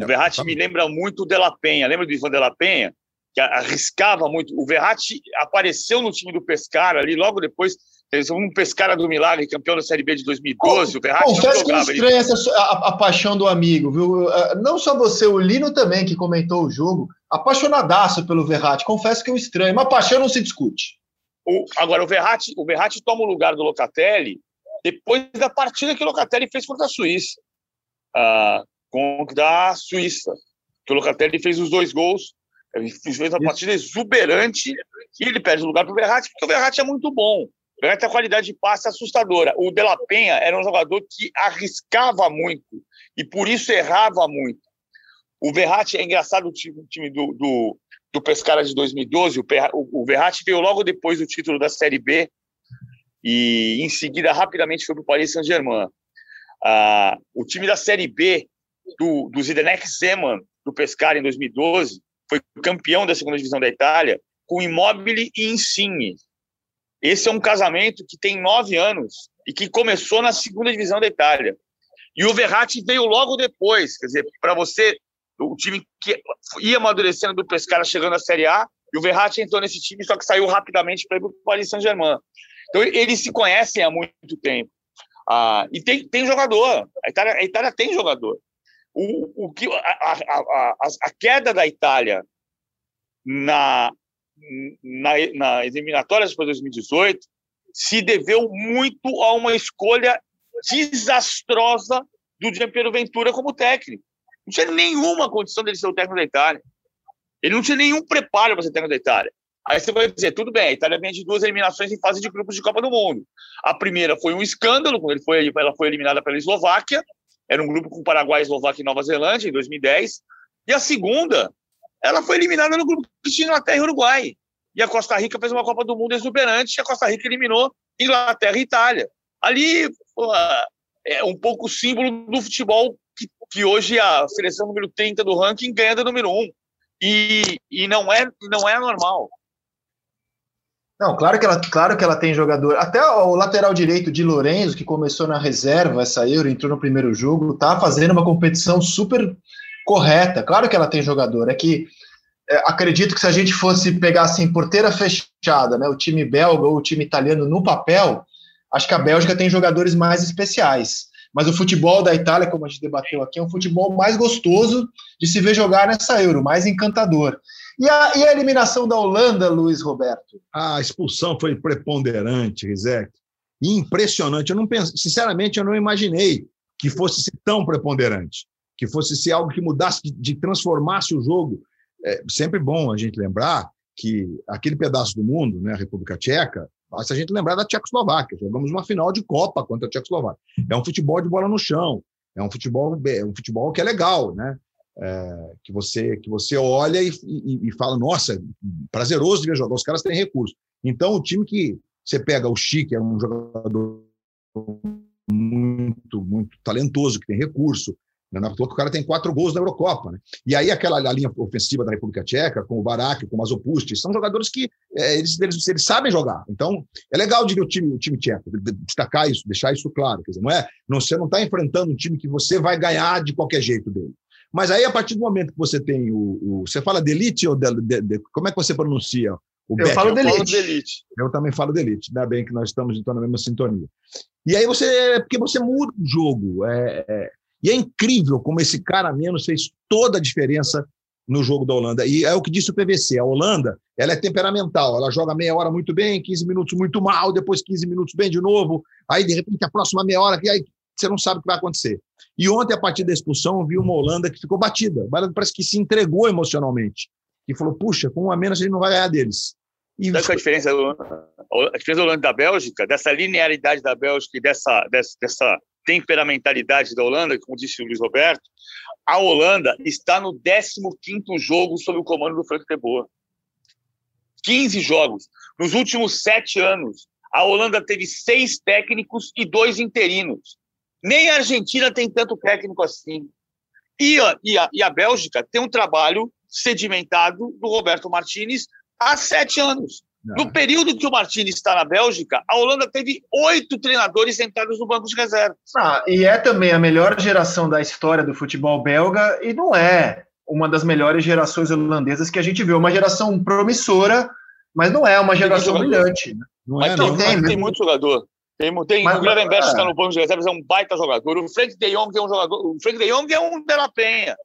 O Verratti me lembra muito o De La Penha. Lembra do Ivan De La Penha? Que arriscava muito. O Verratti apareceu no time do Pescara ali logo depois. Eles um Pescara do Milagre, campeão da Série B de 2012. o Verratti Confesso que estranha essa, a, a, paixão do amigo, viu? Ah, não só você, o Lino também, que comentou o jogo, apaixonadaço pelo Verratti. Confesso que eu estranho, mas paixão não se discute. O, agora, o Verratti, o Verratti toma o lugar do Locatelli depois da partida que o Locatelli fez contra a Suíça. Uh, contra a Suíça. Que o Locatelli fez os dois gols. Ele fez uma partida exuberante e ele perde o lugar para o Verratti, porque o Verratti é muito bom. O Verratti tem a qualidade de passe assustadora. O De La Penha era um jogador que arriscava muito e por isso errava muito. O Verratti é engraçado o time, do, do, do Pescara de 2012. O, o, o Verratti veio logo depois do título da Série B e em seguida rapidamente foi para o Paris Saint-Germain. Ah, o time da Série B do, do Zdenek Zeman, do Pescara, em 2012, foi campeão da segunda divisão da Itália com Immobile e Insigne. Esse é um casamento que tem nove anos e que começou na segunda divisão da Itália. E o Verratti veio logo depois, quer dizer, para você, o time que ia amadurecendo do Pescara chegando à Série A, e o Verratti entrou nesse time, só que saiu rapidamente para ir para o Paris Saint-Germain. Então, eles se conhecem há muito tempo. Ah, e tem, tem jogador. A Itália, a Itália tem jogador. O, o que, a, a, a, a queda da Itália na, na, na eliminatórias para 2018 se deveu muito a uma escolha desastrosa do Gianpiero Ventura como técnico. Não tinha nenhuma condição dele ser o técnico da Itália. Ele não tinha nenhum preparo para ser técnico da Itália. Aí você vai dizer, tudo bem, a Itália vem de duas eliminações em fase de grupos de Copa do Mundo. A primeira foi um escândalo, quando foi, ela foi eliminada pela Eslováquia, era um grupo com Paraguai, Eslováquia e Nova Zelândia, em 2010. E a segunda, ela foi eliminada no grupo de Inglaterra e Uruguai. E a Costa Rica fez uma Copa do Mundo exuberante, e a Costa Rica eliminou Inglaterra e Itália. Ali, pô, é um pouco símbolo do futebol que, que hoje a seleção número 30 do ranking ganha da número 1. E, e não, é, não é normal. Não, claro que ela, claro que ela tem jogador. Até o lateral direito de Lorenzo, que começou na reserva essa Euro, entrou no primeiro jogo, tá fazendo uma competição super correta. Claro que ela tem jogador. É que é, acredito que se a gente fosse pegar assim, porteira fechada, né, o time belga ou o time italiano no papel, acho que a Bélgica tem jogadores mais especiais. Mas o futebol da Itália, como a gente debateu aqui, é um futebol mais gostoso de se ver jogar nessa Euro, mais encantador. E a, e a eliminação da Holanda, Luiz Roberto? A expulsão foi preponderante, Rizek. Impressionante. Eu não penso, sinceramente, eu não imaginei que fosse ser tão preponderante, que fosse ser algo que mudasse, de transformasse o jogo. É sempre bom a gente lembrar que aquele pedaço do mundo, né, a República Tcheca, basta a gente lembrar da Tchecoslováquia. Jogamos uma final de Copa contra a Tchecoslováquia. É um futebol de bola no chão. É um futebol, é um futebol que é legal, né? É, que você que você olha e, e, e, fala, nossa, prazeroso de ver jogar, os caras têm recurso. Então, o time que você pega o Chique, é um jogador muito, muito talentoso, que tem recurso, né? na toa que o cara tem quatro gols na Eurocopa. Né? E aí aquela linha ofensiva da República Tcheca, com o Barak, com o Mazopust, são jogadores que é, eles, eles, eles, sabem jogar. Então, é legal de ver o time, o time tcheco, destacar isso, deixar isso claro. Quer dizer, não é, não, você não está enfrentando um time que você vai ganhar de qualquer jeito dele. Mas aí, a partir do momento que você tem o. o você fala delete ou de, de, de, como é que você pronuncia? O eu falo delete. Eu também falo delete. Ainda bem que nós estamos então na mesma sintonia. E aí você. Porque você muda o jogo. É, é, e é incrível como esse cara menos fez toda a diferença no jogo da Holanda. E é o que disse o PVC. A Holanda ela é temperamental. Ela joga meia hora muito bem, 15 minutos muito mal, depois 15 minutos bem de novo. Aí, de repente, a próxima meia hora, aí você não sabe o que vai acontecer. E ontem, a partir da expulsão, eu vi uma Holanda que ficou batida. A Holanda parece que se entregou emocionalmente. E falou: puxa, com um a menos a gente não vai ganhar deles. E Sabe qual é a diferença, a diferença da Holanda da Bélgica, dessa linearidade da Bélgica e dessa, dessa, dessa temperamentalidade da Holanda, como disse o Luiz Roberto, a Holanda está no 15º jogo sob o comando do Frank de Boer. 15 jogos. Nos últimos sete anos, a Holanda teve seis técnicos e dois interinos. Nem a Argentina tem tanto técnico assim. E a, e a, e a Bélgica tem um trabalho sedimentado do Roberto Martinez há sete anos. No período que o Martins está na Bélgica, a Holanda teve oito treinadores sentados no banco de reserva. Ah, e é também a melhor geração da história do futebol belga, e não é uma das melhores gerações holandesas que a gente viu. Uma geração promissora, mas não é uma geração brilhante. Né? Não mas é, não. tem, tem muito jogador. Tem, tem mas, o Gravenberg é. está no banco de reservas, é um baita jogador. O Frank de Jong é um jogador. O Frank de Jong é um de la Penha.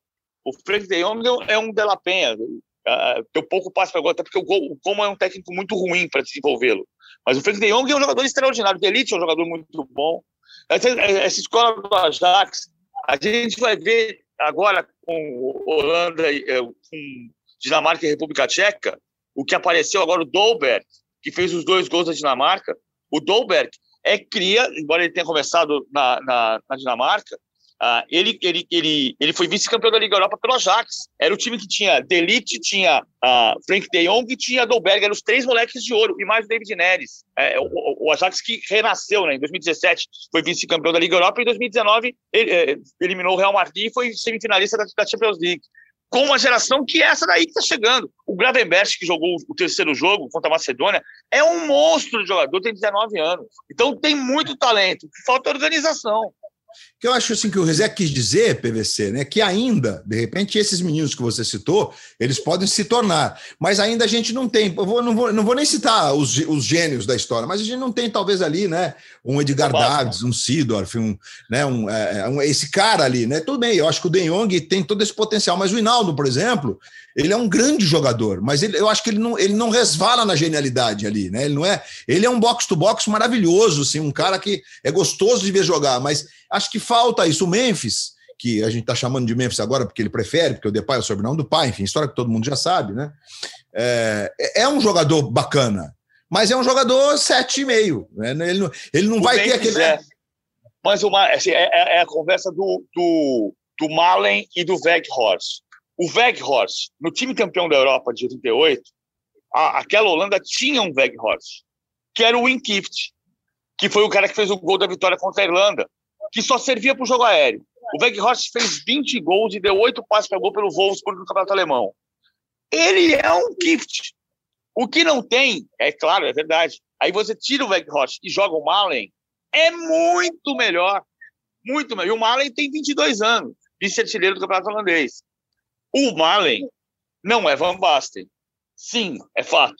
O Frank de Jong é um de la Penha. Uh, deu pouco passo para agora, até porque o, o Como é um técnico muito ruim para desenvolvê-lo. Mas o Frank de Jong é um jogador extraordinário. O Elite é um jogador muito bom. Essa, essa, escola do Ajax, a gente vai ver agora com Holanda, eh, com Dinamarca e República Tcheca, o que apareceu agora, o Dolberg, que fez os dois gols da Dinamarca. O Dolberg é cria, embora ele tenha começado na, na, na Dinamarca, Uh, ele, ele, ele, ele foi vice-campeão da Liga Europa pelo Ajax. Era o time que tinha Delite, tinha uh, Frank de Jong e tinha Dolberg. Eram os três moleques de ouro, e mais o David Neres. É, o, o, Ajax que renasceu né, em 2017, foi vice-campeão da Liga Europa, e em 2019 ele, é, eliminou o Real Madrid e foi semifinalista da, da Champions League. Com uma geração que é essa daí que está chegando. O Gravenberch, que jogou o terceiro jogo contra a Macedônia, é um monstro de jogador, tem 19 anos. Então tem muito talento, falta organização que eu acho assim que o Rezé quis dizer, PVC, né, que ainda, de repente, esses meninos que você citou, eles podem se tornar, mas ainda a gente não tem, eu vou, não, vou, não vou nem citar os, os gênios da história, mas a gente não tem talvez ali, né, um Edgar Davids, um Sidorf, um, né, um, é, é, um, esse cara ali, né, tudo bem, eu acho que o De Jong tem todo esse potencial, mas o Hinaldo, por exemplo, ele é um grande jogador, mas ele, eu acho que ele não, ele não resvala na genialidade ali, né? Ele não é. Ele é um box-to-box maravilhoso, assim, um cara que é gostoso de ver jogar, mas acho que falta isso. O Memphis, que a gente está chamando de Memphis agora porque ele prefere, porque o Depay é o sobrenome do pai, enfim, história que todo mundo já sabe, né? É, é um jogador bacana, mas é um jogador 7,5. Né? Ele não, ele não vai ter aquele. É. Mas uma, assim, é, é, é, a conversa do, do, do Malen e do Weghorst. O Weghorst, no time campeão da Europa de 88, a, aquela Holanda tinha um Weghorst, que era o Winkift, que foi o cara que fez o gol da vitória contra a Irlanda, que só servia para o jogo aéreo. O Weghorst fez 20 gols e deu 8 passes para gol pelo Wolfsburg no Campeonato Alemão. Ele é um gift. O que não tem, é claro, é verdade. Aí você tira o Weghorst e joga o Malen, é muito melhor. Muito melhor. E o Malen tem 22 anos, vice-artilheiro do Campeonato Holandês. O Malen não é Van Basten. Sim, é fato.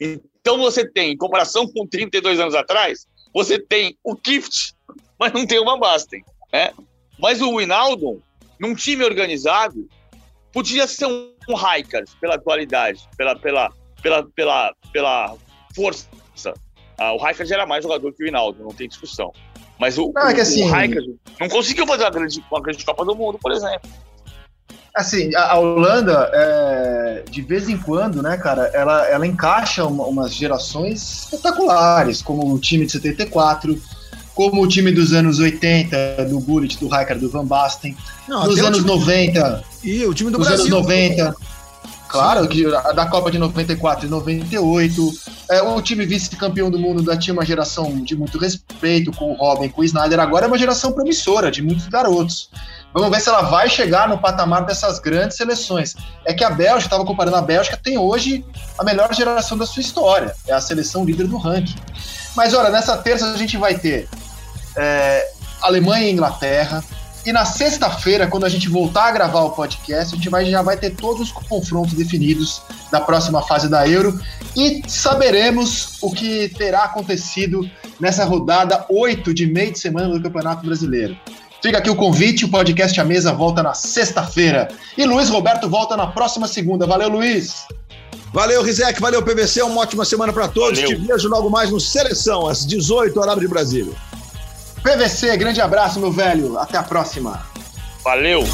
Então você tem, em comparação com 32 anos atrás, você tem o Kift, mas não tem o Van Basten. Né? Mas o Winaldo, num time organizado, podia ser um, um pela atualidade, pela, pela, pela, pela, pela força. Ah, o Rijkaard era mais jogador que o Winaldo, não tem discussão. Mas o, não, é assim... o não conseguiu fazer uma grande, uma grande Copa do Mundo, por exemplo. Assim, a, Holanda, é, de vez em quando, né, cara, ela, ela encaixa uma, umas gerações espetaculares, como o time de 74, como o time dos anos 80, do Gullit, do Rijkaard, do Van Basten, Não, nos anos 90. E o time do nos Brasil. anos 90. Claro, que, da Copa de 94 e 98. É, o time vice-campeão do mundo da tinha uma geração de muito respeito, com o Robin, com o Snyder. Agora é uma geração promissora, de muitos garotos. Vamos ver se ela vai chegar no patamar dessas grandes seleções. É que a Bélgica, estava comparando a Bélgica, tem hoje a melhor geração da sua história. É a seleção líder do ranking. Mas olha, nessa terça a gente vai ter é, Alemanha e Inglaterra. E na sexta-feira, quando a gente voltar a gravar o podcast, a gente vai, já vai ter todos os confrontos definidos da próxima fase da Euro e saberemos o que terá acontecido nessa rodada 8 de meio de semana do Campeonato Brasileiro. Fica aqui o convite, o podcast A Mesa volta na sexta-feira. E Luiz Roberto volta na próxima segunda. Valeu, Luiz! Valeu, Rizek, valeu, PVC, uma ótima semana para todos. Valeu. Te vejo logo mais no Seleção, às 18 horas de Brasília. PVC, grande abraço, meu velho. Até a próxima. Valeu!